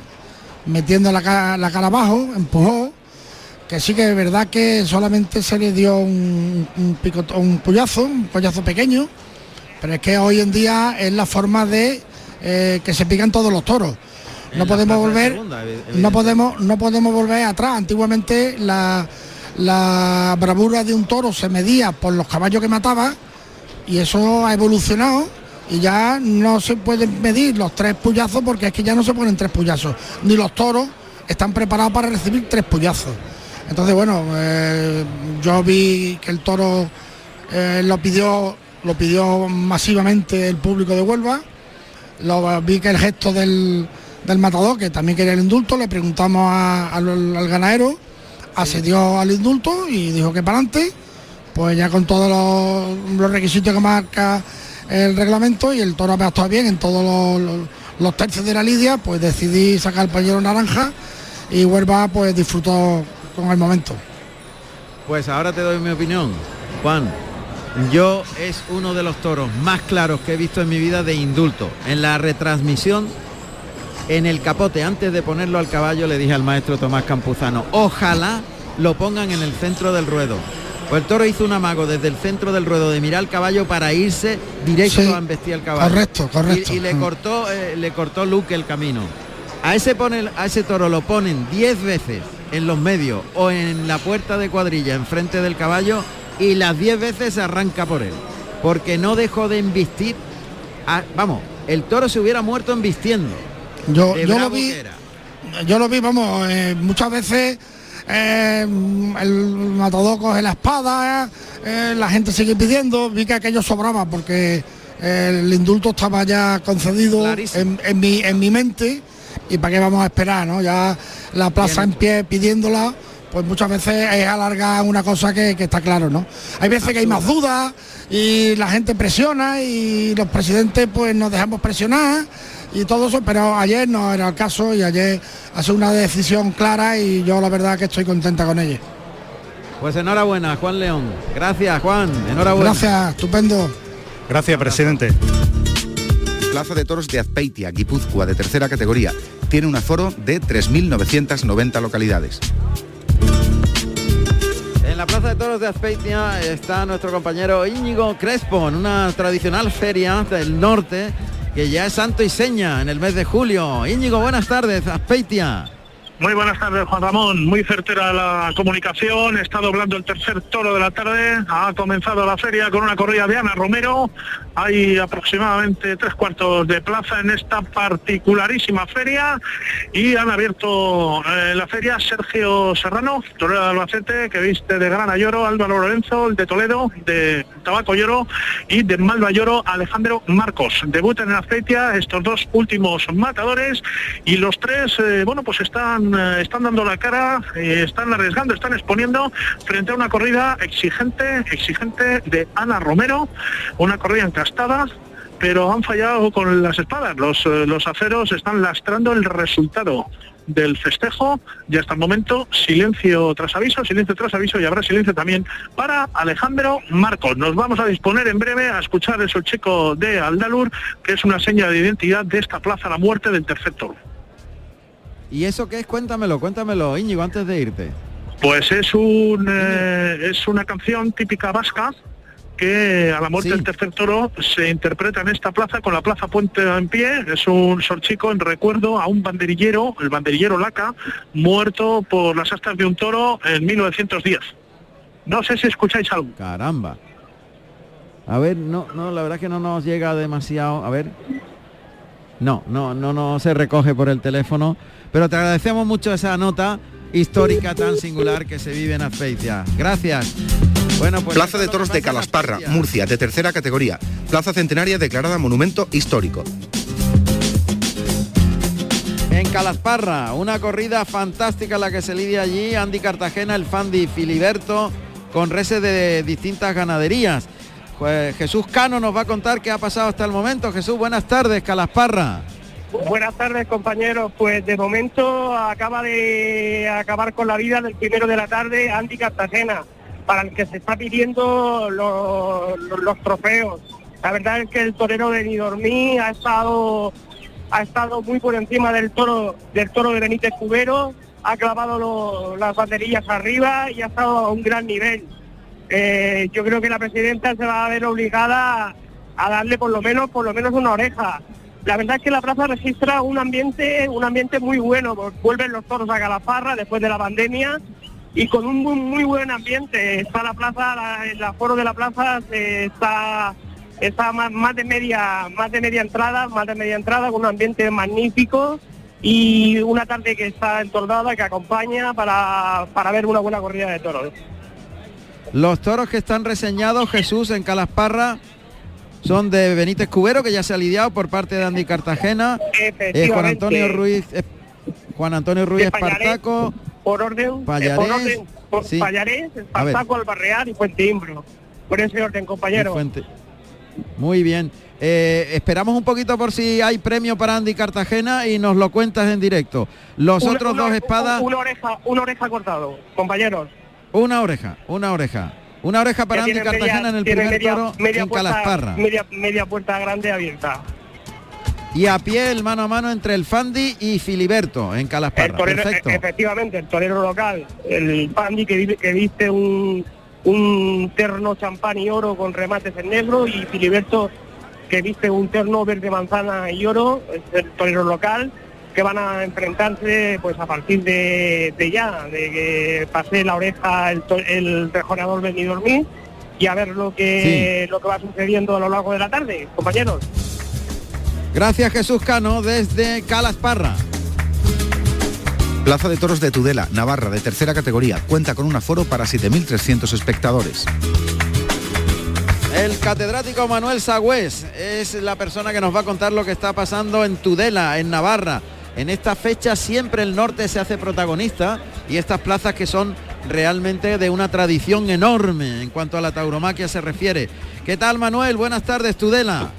Metiendo la, ca- la cara abajo. Empujó. Que sí que es verdad que solamente se le dio un, un, un puyazo, un pequeño pero es que hoy en día es la forma de eh, que se pican todos los toros. No podemos volver, segunda, no podemos, no podemos volver atrás. Antiguamente la, la bravura de un toro se medía por los caballos que mataba y eso ha evolucionado y ya no se pueden medir los tres puyazos porque es que ya no se ponen tres puyazos, ni los toros están preparados para recibir tres puyazos. Entonces, bueno, eh, yo vi que el toro eh, lo pidió, lo pidió masivamente el público de Huelva. Lo, vi que el gesto del, del matador, que también quería el indulto, le preguntamos al ganadero, accedió al indulto y dijo que para adelante, pues ya con todos los, requisitos que marca el reglamento y el toro me actuado bien en todos los, tercios de la lidia, pues decidí sacar el pañuelo naranja y Huelva pues disfrutó con el momento. Pues ahora te doy mi opinión, Juan. Yo es uno de los toros más claros que he visto en mi vida de indulto. En la retransmisión, en el capote, antes de ponerlo al caballo, le dije al maestro Tomás Campuzano, ojalá lo pongan en el centro del ruedo. Pues el toro hizo un amago desde el centro del ruedo de mirar al caballo para irse directo Sí, a embestir al caballo. correcto, correcto. Y, y le Mm. cortó, eh, le cortó Luke el camino. A ese, pone, a ese toro lo ponen 10 veces en los medios o en la puerta de cuadrilla enfrente del caballo y las 10 veces se arranca por él. Porque no dejó de embistir. a- vamos, el toro se hubiera muerto embistiendo. Yo, de yo lo vi, yo lo vi, vamos, eh, muchas veces eh, el matador coge la espada, eh, la gente sigue pidiendo, vi que aquello sobraba porque el indulto estaba ya concedido en mi, en mi mente y para qué vamos a esperar, ¿no? Ya la plaza en pie pidiéndola, pues muchas veces es alargar una cosa que, que está claro, ¿no? Hay veces que hay más dudas y la gente presiona y los presidentes pues nos dejamos presionar y todo eso, pero ayer no era el caso y ayer ha sido una decisión clara y yo la verdad que estoy contenta con ella. Pues enhorabuena, Juan León. Gracias, Juan. Enhorabuena. Gracias, estupendo. Gracias, presidente. Plaza de Toros de Azpeitia, Guipúzcoa, de tercera categoría. Tiene un aforo de 3.990 localidades. En la Plaza de Toros de Azpeitia está nuestro compañero Íñigo Crespo en una tradicional feria del norte que ya es santo y seña en el mes de julio. Íñigo, buenas tardes, Azpeitia. Muy buenas tardes, Juan Ramón. Muy certera la comunicación. Está doblando el tercer toro de la tarde. Ha comenzado la feria con una corrida de Ana Romero. Hay aproximadamente tres cuartos de plaza en esta particularísima feria y han abierto eh, la feria Sergio Serrano, torero de Albacete, que viste de Grana Lloro, Álvaro Lorenzo, el de Toledo, de Tabaco Lloro y de Malva Lloro, Alejandro Marcos. Debutan en Azpeitia estos dos últimos matadores y los tres, eh, bueno, pues están, eh, están dando la cara, eh, están arriesgando, están exponiendo frente a una corrida exigente, exigente de Ana Romero, una corrida encastada, pero han fallado con las espadas. Los, eh, los aceros están lastrando el resultado del festejo y hasta el momento silencio tras aviso, silencio tras aviso y habrá silencio también para Alejandro Marcos. Nos vamos a disponer en breve a escuchar el solcheco de Aldalur, que es una seña de identidad de esta plaza la muerte del tercer toro. ¿Y eso qué es? Cuéntamelo, cuéntamelo, Íñigo, antes de irte. Pues es un eh, es una canción típica vasca que a la muerte Sí. del tercer toro se interpreta en esta plaza con la plaza Puente en pie. Es un sorchico en recuerdo a un banderillero, el banderillero Laca, muerto por las astas de un toro en 1910. No sé si escucháis algo. Caramba. A ver, no, no, la verdad es que no nos llega demasiado. A ver. No, no, no, no se recoge por el teléfono. Pero te agradecemos mucho esa nota histórica tan singular que se vive en Azpeitia. Gracias. Bueno, pues Plaza de Toros de Calasparra. Murcia, de tercera categoría. Plaza Centenaria declarada Monumento Histórico. En Calasparra, una corrida fantástica la que se lidia allí. Andy Cartagena, el Fandi Filiberto, con reses de distintas ganaderías. Pues Jesús Cano nos va a contar qué ha pasado hasta el momento. Jesús, buenas tardes, Calasparra. Buenas tardes compañeros, pues de momento acaba de acabar con la vida del primero de la tarde Andy Cartagena, para el que se está pidiendo los, trofeos. La verdad es que el torero de Nidormí ha estado ha estado muy por encima del toro del toro de Benítez Cubero, ha clavado las banderillas arriba y ha estado a un gran nivel. Eh, yo creo que la presidenta se va a ver obligada a darle por lo menos por lo menos una oreja. La verdad es que la plaza registra un ambiente un ambiente muy bueno. Vuelven los toros a Calafarra después de la pandemia y con un muy, muy buen ambiente. Está la plaza, la- el aforo de la plaza eh, está está más, de media más de media entrada, más de media entrada con un ambiente magnífico y una tarde que está entordada que acompaña para, para ver una buena corrida de toros. Los toros que están reseñados, Jesús, en Calasparra, son de Benítez Cubero, que ya se ha lidiado por parte de Andy Cartagena. Eh, Juan. Antonio Ruiz, eh, Juan Antonio Ruiz Espartaco. por orden, Pallarés, eh, por orden, por sí. Pallarés. Espartaco, Albarreal y Fuente Imbro. Por ese orden, compañero. Muy bien. Eh, esperamos un poquito por si hay premio para Andy Cartagena y nos lo cuentas en directo. Los Una- otros una- dos espadas, Una oreja, una oreja cortado, compañeros. Una oreja, una oreja. Una oreja para Andy Cartagena media- en el primer media- toro media en puerta- Calasparra. Media, media puerta grande abierta. Y a pie el mano a mano entre el Fandi y Filiberto en El Calasparra. torero, Perfecto. e- efectivamente, el torero local, el Pandi que, viste un, un terno champán y oro con remates en negro y Filiberto que viste un terno verde manzana y oro, es el torero local, que van a enfrentarse pues a partir de, de ya, de que pase la oreja el, el rejoneador Benidormí y a ver lo que lo que va sucediendo a lo largo de la tarde, compañeros. Gracias Jesús Cano desde Calasparra. Plaza de Toros de Tudela, Navarra, de tercera categoría. Cuenta con un aforo para 7.300 espectadores. El catedrático Manuel Sagüés es la persona que nos va a contar lo que está pasando en Tudela, en Navarra. En esta fecha siempre el norte se hace protagonista y estas plazas que son realmente de una tradición enorme en cuanto a la tauromaquia se refiere. ¿Qué tal Manuel? Buenas tardes, Tudela.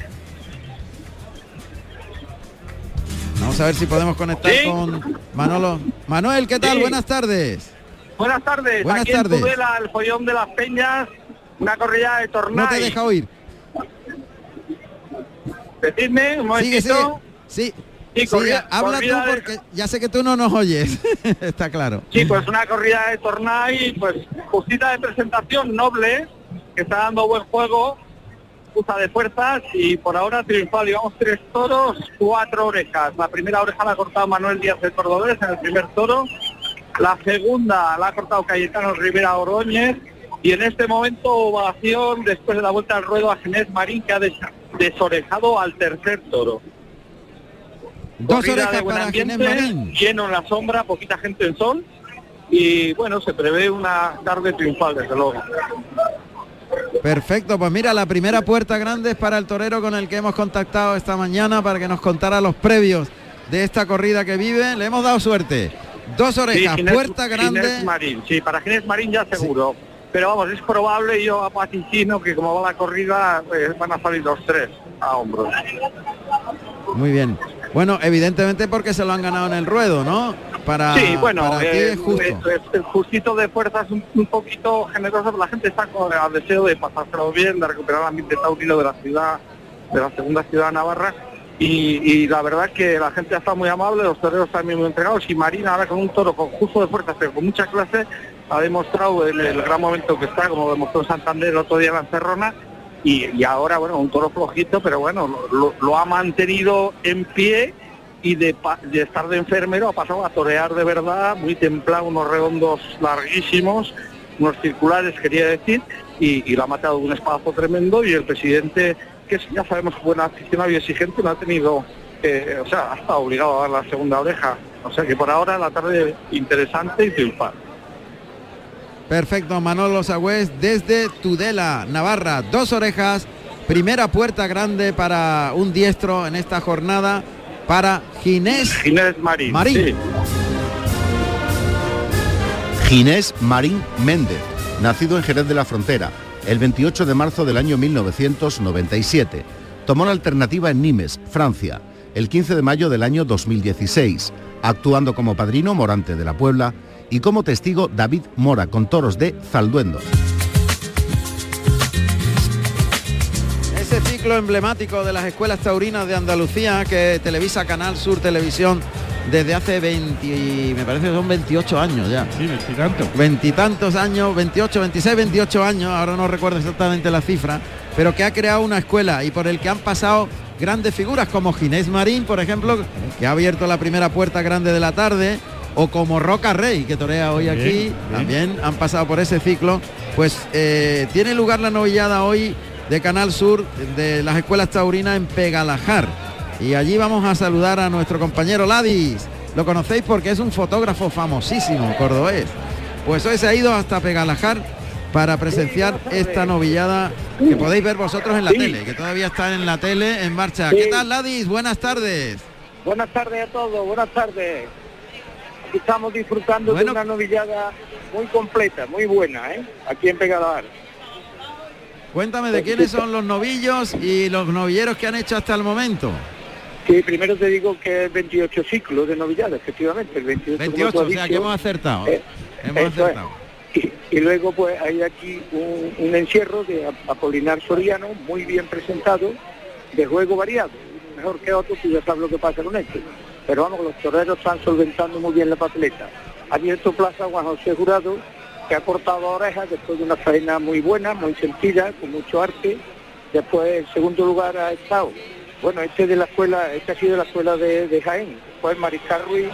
Vamos a ver si podemos conectar Sí. con Manolo. Manuel, ¿qué tal? Sí. Buenas tardes. Buenas tardes. Buenas Aquí tardes. en Tudela, el follón de las peñas, una corrida de torneo. No te deja oír. Decidme, un Sigue, sigue. momentito. Sí. Habla corrida tú de- porque ya sé que tú no nos oyes. Está claro. Sí, pues una corrida de Tornay, pues justita de presentación noble, que está dando buen juego, usa de fuerzas y por ahora triunfal. Llevamos tres toros, cuatro orejas. La primera oreja la ha cortado Manuel Díaz de Cordobés en el primer toro. La segunda la ha cortado Cayetano Rivera Oroñez. Y en este momento ovación después de la vuelta al ruedo a Ginés Marín que ha des- desorejado al tercer toro. Dos orejas de buen para ambiente, Marín. lleno en la sombra, poquita gente en sol y bueno, se prevé una tarde triunfal desde luego. Perfecto, pues mira, la primera puerta grande es para el torero con el que hemos contactado esta mañana para que nos contara los previos de esta corrida que vive. Le hemos dado suerte. Dos orejas, Sí, Ginés- puerta grande. Ginés Marín, sí, para Ginés Marín ya seguro. Pero vamos, es probable, yo vaticino que como va la corrida, pues, van a salir los tres a hombros. Muy bien. Bueno, evidentemente porque se lo han ganado en el ruedo, ¿no? Para, sí, bueno, para eh, es justo. eh, el justito de fuerza es un, un poquito generoso, la gente está con el deseo de pasárselo bien, de recuperar el ambiente taurino de la ciudad, de la segunda ciudad de Navarra. Y, y la verdad que la gente está muy amable, los toreros también muy entregados y Marina ahora con un toro con justo de fuerza, pero con mucha clase, ha demostrado en el gran momento que está, como demostró Santander el otro día en la Encerrona, y, ahora, bueno, un toro flojito, pero bueno, lo, ha mantenido en pie y de, estar de enfermero ha pasado a torear de verdad, muy templado, unos redondos larguísimos, unos circulares quería decir, y, lo ha matado de un espadazo tremendo y el presidente, que ya sabemos buen aficionado y exigente, no ha tenido, eh, o sea, ha estado obligado a dar la segunda oreja. O sea que por ahora la tarde interesante y triunfal. Perfecto, Manolo Sagüez desde Tudela, Navarra. Dos orejas, primera puerta grande para un diestro en esta jornada para Ginés, Ginés Marín. Marín. sí. Ginés Marín Méndez, nacido en Jerez de la Frontera, el 28 de marzo del año 1997. Tomó la alternativa en Nimes, Francia, el 15 de mayo del año 2016, actuando como padrino Morante de la Puebla y como testigo David Mora con toros de Zalduendo. Ese ciclo emblemático de las escuelas taurinas de Andalucía que televisa Canal Sur Televisión desde hace 20, me parece que son 28 años ya. Sí, veintitantos. Veintitantos años, 28, 26, 28 años, ahora no recuerdo exactamente la cifra, pero que ha creado una escuela y por el que han pasado grandes figuras como Ginés Marín, por ejemplo, que ha abierto la primera puerta grande de la tarde, o como Roca Rey, que torea hoy Bien, aquí, bien. también han pasado por ese ciclo. Pues eh, tiene lugar la novillada hoy de Canal Sur de las escuelas taurinas en Pegalajar. Y allí vamos a saludar a nuestro compañero Ladis. Lo conocéis porque es un fotógrafo famosísimo, cordobés. Pues hoy se ha ido hasta Pegalajar para presenciar esta novillada que podéis ver vosotros en la Sí. tele, que todavía está en la tele en marcha. Sí. ¿Qué tal, Ladis? Buenas tardes. Buenas tardes a todos, buenas tardes. Estamos disfrutando Bueno. de una novillada muy completa, muy buena, ¿eh? Aquí en Pegadar. Cuéntame de quiénes son los novillos y los novilleros que han hecho hasta el momento. Sí, primero te digo que es 28 ciclos de novillada, efectivamente, el 28. como 28, tú has o sea que hemos acertado. Eh, hemos acertado. Y, y luego pues hay aquí un, un encierro de Ap- Apolinar Soriano, muy bien presentado, de juego variado, mejor que otro, tú ya sabes lo que pasa con esto. Pero vamos, los toreros están solventando muy bien la papeleta. Ha abierto plaza Juan José Jurado, que ha cortado orejas después de una faena muy buena, muy sentida, con mucho arte. Después, en segundo lugar, ha estado, bueno, este de la escuela, este ha sido de la escuela de, de Jaén. Después Mariscal Ruiz,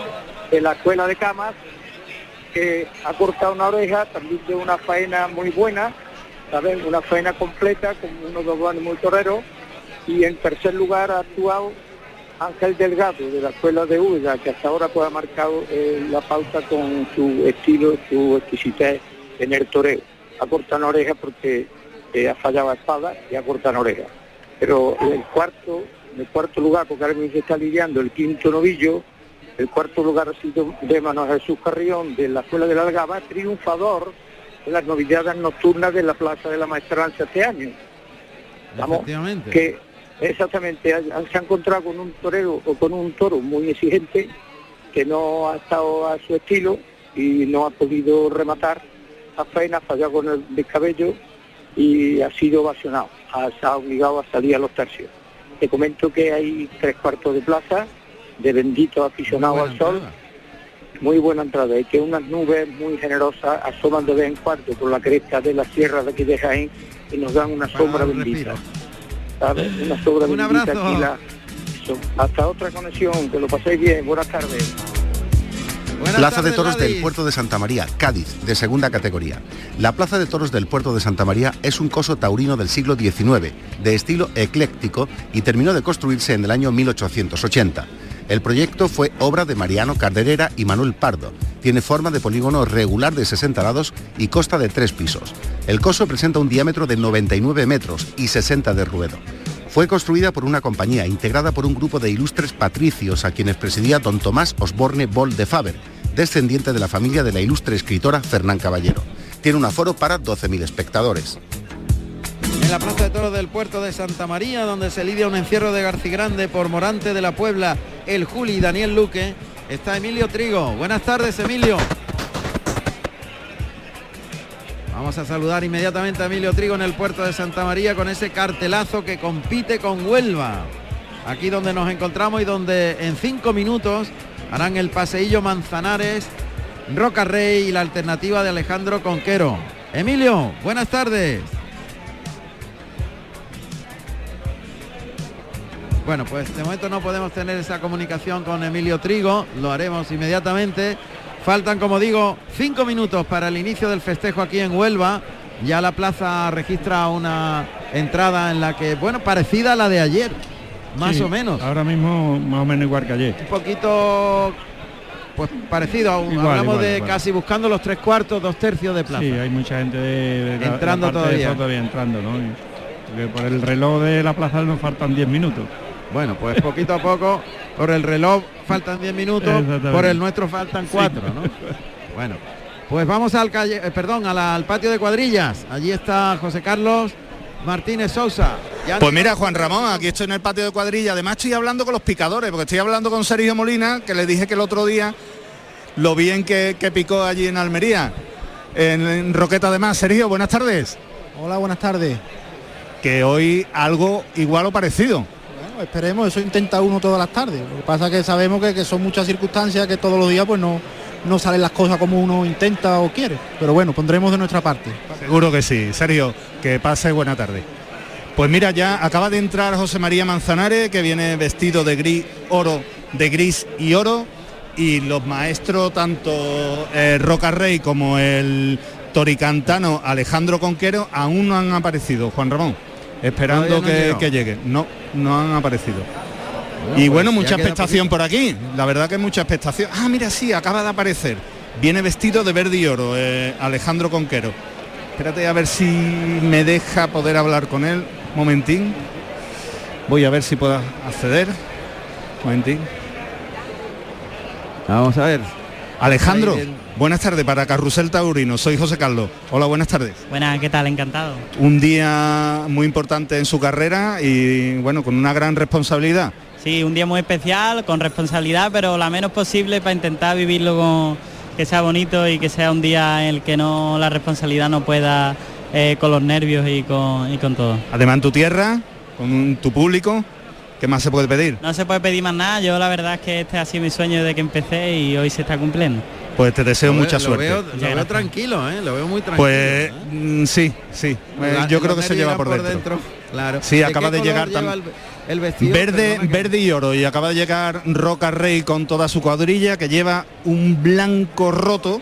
de la escuela de Camas, que ha cortado una oreja, también de una faena muy buena, ¿sabes? Una faena completa, con unos dos muy toreros. Y en tercer lugar ha actuado Ángel Delgado, de la escuela de Úbeda, que hasta ahora pues ha marcado eh, la pauta con su estilo, su exquisitez en el toreo. Ha cortado una oreja porque eh, ha fallado a espada y ha cortado una oreja. Pero el cuarto, en el cuarto lugar, porque ahora mismo se está lidiando el quinto novillo, el cuarto lugar ha sido de Manuel Jesús Carrión, de la Escuela de la Algaba, triunfador en las novilladas nocturnas de la Plaza de la Maestranza este año. Vamos, que exactamente ha- se ha encontrado con un torero o con un toro muy exigente que no ha estado a su estilo y no ha podido rematar. La faena, fallado con el descabello y ha sido ovacionado, ha, se ha obligado a salir a los tercios. Te comento que hay tres cuartos de plaza de benditos aficionados al sol, muy buena entrada y que unas nubes muy generosas asoman de vez en cuando por la cresta de la sierra de aquí de Jaén y nos dan una sombra bendita. ¿Sabes? Una sombra Un abrazo. aquí la-. Hasta otra conexión, que lo paséis bien, buenas tardes. Plaza de Toros del Puerto de Santa María, Cádiz, de segunda categoría. La Plaza de Toros del Puerto de Santa María es un coso taurino del siglo XIX, de estilo ecléctico y terminó de construirse en el año 1880. El proyecto fue obra de Mariano Carderera y Manuel Pardo. Tiene forma de polígono regular de 60 lados y consta de tres pisos. El coso presenta un diámetro de 99 metros y 60 de ruedo. Fue construida por una compañía integrada por un grupo de ilustres patricios a quienes presidía don Tomás Osborne Boll de Faber, descendiente de la familia de la ilustre escritora Fernán Caballero. Tiene un aforo para 12.000 espectadores. En la Plaza de Toros del Puerto de Santa María, donde se lidia un encierro de Garcigrande por Morante de la Puebla, el Juli y Daniel Luque, está Emilio Trigo. Buenas tardes, Emilio. Vamos a saludar inmediatamente a Emilio Trigo en el puerto de Santa María con ese cartelazo que compite con Huelva. Aquí donde nos encontramos y donde en cinco minutos harán el paseillo Manzanares, Roca Rey y la alternativa de Alejandro Conquero. Emilio, buenas tardes. Bueno, pues de momento no podemos tener esa comunicación con Emilio Trigo, lo haremos inmediatamente. Faltan, como digo, cinco minutos para el inicio del festejo aquí en Huelva. Ya la plaza registra una entrada en la que, bueno, parecida a la de ayer, más Sí, o menos. Ahora mismo más o menos igual que ayer. Un poquito, pues parecido. a un- Igual, hablamos igual, de igual. casi buscando los tres cuartos, dos tercios de plaza. Sí, hay mucha gente de, de la- Entrando la parte de todavía. todavía entrando, ¿no? Y- porque por el reloj de la plaza nos faltan 10 minutos. Bueno, pues poquito a poco, por el reloj faltan 10 minutos, por el nuestro faltan 4, ¿no? Bueno, pues vamos al calle, eh, perdón, la- al patio de cuadrillas. Allí está José Carlos Martínez Sousa. Ya Pues mira, Juan Ramón, aquí estoy en el patio de cuadrilla. Además estoy hablando con los picadores, porque estoy hablando con Sergio Molina, que le dije que el otro día lo bien que, que picó allí en Almería, en, en Roqueta de Más. Sergio, buenas tardes. Hola, buenas tardes. Que hoy algo igual o parecido. Esperemos, eso intenta uno todas las tardes. Lo que pasa es que sabemos que, que son muchas circunstancias que todos los días pues no, no salen las cosas como uno intenta o quiere. Pero bueno, pondremos de nuestra parte. Seguro que sí. Sergio, que pase buena tarde. Pues mira, ya acaba de entrar José María Manzanares, que viene vestido de gris, oro, de gris y oro, y los maestros, tanto eh, Roca Rey como el toricantano Alejandro Conquero, aún no han aparecido, Juan Ramón, esperando no que, lleguen. No, no han aparecido. Bueno, y pues bueno, mucha expectación por aquí. La verdad que mucha expectación. Ah, mira, sí, acaba de aparecer. Viene vestido de verde y oro, eh, Alejandro Conquero. Espérate a ver si me deja poder hablar con él. Momentín. Voy a ver si puedo acceder. Momentín. Vamos a ver. Alejandro. Buenas tardes para Carrusel Taurino. Soy José Carlos. Hola, buenas tardes. Buenas, ¿qué tal? Encantado. Un día muy importante en su carrera y bueno, con una gran responsabilidad. Sí, un día muy especial, con responsabilidad, pero la menos posible para intentar vivirlo con que sea bonito y que sea un día en el que no la responsabilidad no pueda eh, con los nervios y con, y con todo. Además en tu tierra, con tu público, ¿qué más se puede pedir? No se puede pedir más nada, yo la verdad es que este ha sido mi sueño desde que empecé y hoy se está cumpliendo. Pues te deseo Lo veo- mucha lo suerte. veo- lo veo tranquilo, ¿eh? Lo veo muy tranquilo. Pues mm, sí, sí. Eh, La- yo creo que se lleva por dentro. Claro. Sí, acaba de llegar color lleva tam- el, vestido. Verde, que- verde y oro y acaba de llegar Roca Rey con toda su cuadrilla que lleva un blanco roto.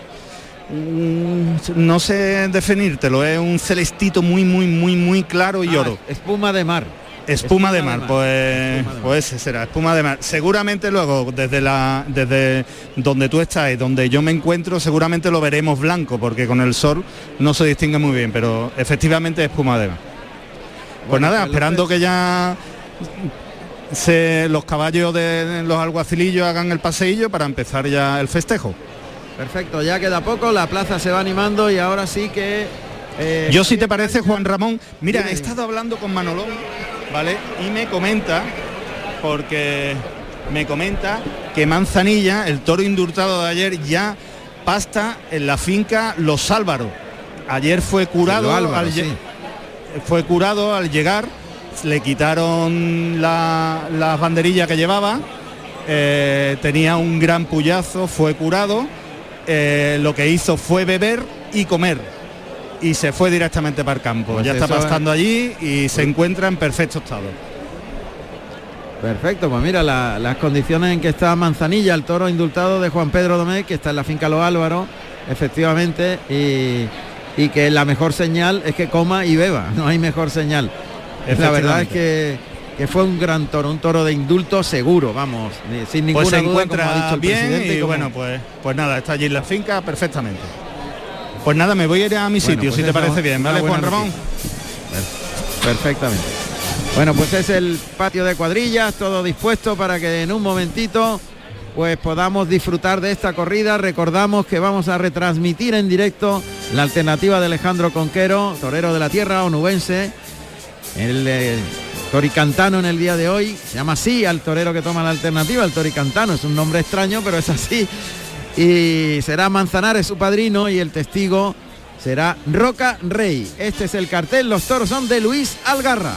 Mm, No sé definírtelo, es un celestito muy, muy, muy, muy claro y Ah, oro. Espuma de mar. Espuma, de mar, pues, pues ese será, espuma de mar. Seguramente luego desde la desde donde tú estás y donde yo me encuentro, seguramente lo veremos blanco, porque con el sol no se distingue muy bien, pero efectivamente es espuma de mar. Pues Bueno, nada, pues esperando que ya se, los caballos de los alguacilillos hagan el paseillo para empezar ya el festejo. Perfecto, ya queda poco, la plaza se va animando y ahora sí que... eh, Yo si te parece, Juan Ramón, mira, he estado hablando con Manolón, ¿vale? Y me comenta, porque me comenta que Manzanilla, el toro indultado de ayer, ya pasta en la finca Los Álvaros. Ayer fue curado, al sí. fue curado al llegar, le quitaron la, las banderillas que llevaba, eh, tenía un gran puyazo, fue curado, eh, lo que hizo fue beber y comer y se fue directamente para el campo. Pues ya está eso es- allí y se encuentra en perfecto estado. Perfecto, pues mira la- las condiciones en que está Manzanilla, el toro indultado de Juan Pedro Domé, que está en la finca Los Álvaros, efectivamente, y, y que la mejor señal es que coma y beba, no hay mejor señal. La verdad es que, que fue un gran toro, un toro de indulto seguro, vamos, sin ninguna Pues se duda, como ha encuentra dicho el bien presidente, y como- bueno, pues, pues nada, está allí en la finca perfectamente. Pues nada, me voy a ir a mi Bueno, sitio, pues si te parece bien, ¿vale, Juan Ramón? Perfectamente. Bueno, pues es el patio de cuadrillas, todo dispuesto para que en un momentito pues podamos disfrutar de esta corrida. Recordamos que vamos a retransmitir en directo la alternativa de Alejandro Conquero, torero de la tierra onubense, el eh, toricantano en el día de hoy. Se llama así al torero que toma la alternativa, el toricantano. Es un nombre extraño, pero es así. Y será Manzanares su padrino y el testigo será Roca Rey. Este es el cartel, los toros son de Luis Algarra.